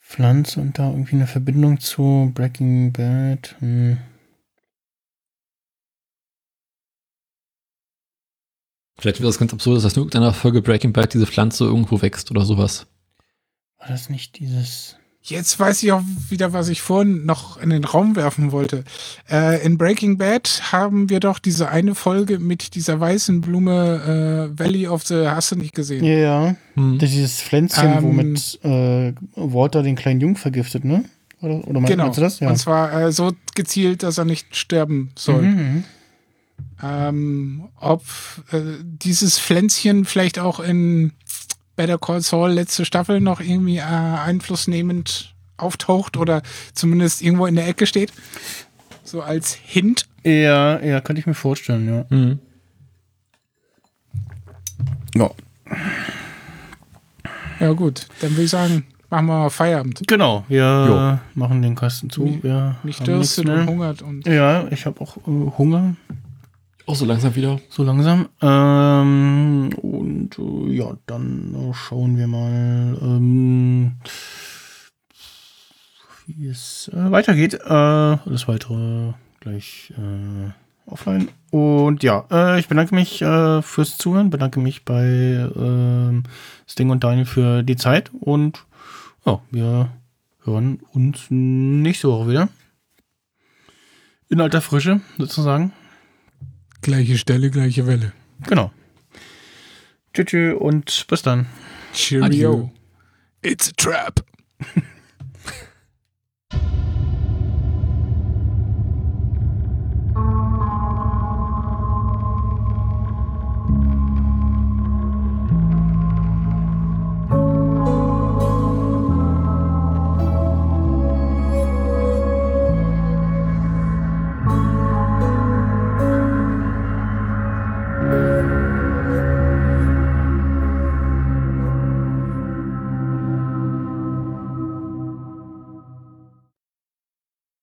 Pflanze und da irgendwie eine Verbindung zu Breaking Bad. Hm. Vielleicht wäre das ganz absurd, dass in irgendeiner Folge Breaking Bad diese Pflanze irgendwo wächst oder sowas. War das nicht dieses. Jetzt weiß ich auch wieder, was ich vorhin noch in den Raum werfen wollte. Äh, in Breaking Bad haben wir doch diese eine Folge mit dieser weißen Blume äh, Valley of the Hast du nicht gesehen? Ja, ja. Hm. Das ist dieses Pflänzchen, Ähm, womit äh, Walter den kleinen Jungen vergiftet, ne? Oder, oder mein- Genau. meinst du das? Ja. Und zwar äh, so gezielt, dass er nicht sterben soll. Mhm. Ähm, ob äh, dieses Pflänzchen vielleicht auch in Better Call Saul letzte Staffel noch irgendwie äh, einflussnehmend auftaucht oder zumindest irgendwo in der Ecke steht. So als Hint. Ja, ja, könnte ich mir vorstellen, ja. Mhm. Ja. Ja gut, dann würde ich sagen, machen wir mal Feierabend. Genau, wir machen den Kasten zu. Nicht- wir Nicht haben dürstet und hungert und Ja, ich habe auch äh, Hunger, Auch so langsam wieder. so langsam. Ähm, und äh, ja, dann äh, schauen wir mal, ähm, wie es äh, weitergeht. Äh, das weitere gleich äh, offline. Und ja, äh, ich bedanke mich fürs Zuhören, bedanke mich bei ähm, Sting und Daniel für die Zeit und ja, wir hören uns nächste Woche wieder. In alter Frische, sozusagen. Gleiche Stelle, gleiche Welle. Genau. Tschüss tschü und bis dann. Cheerio. Adieu. It's a trap. *laughs*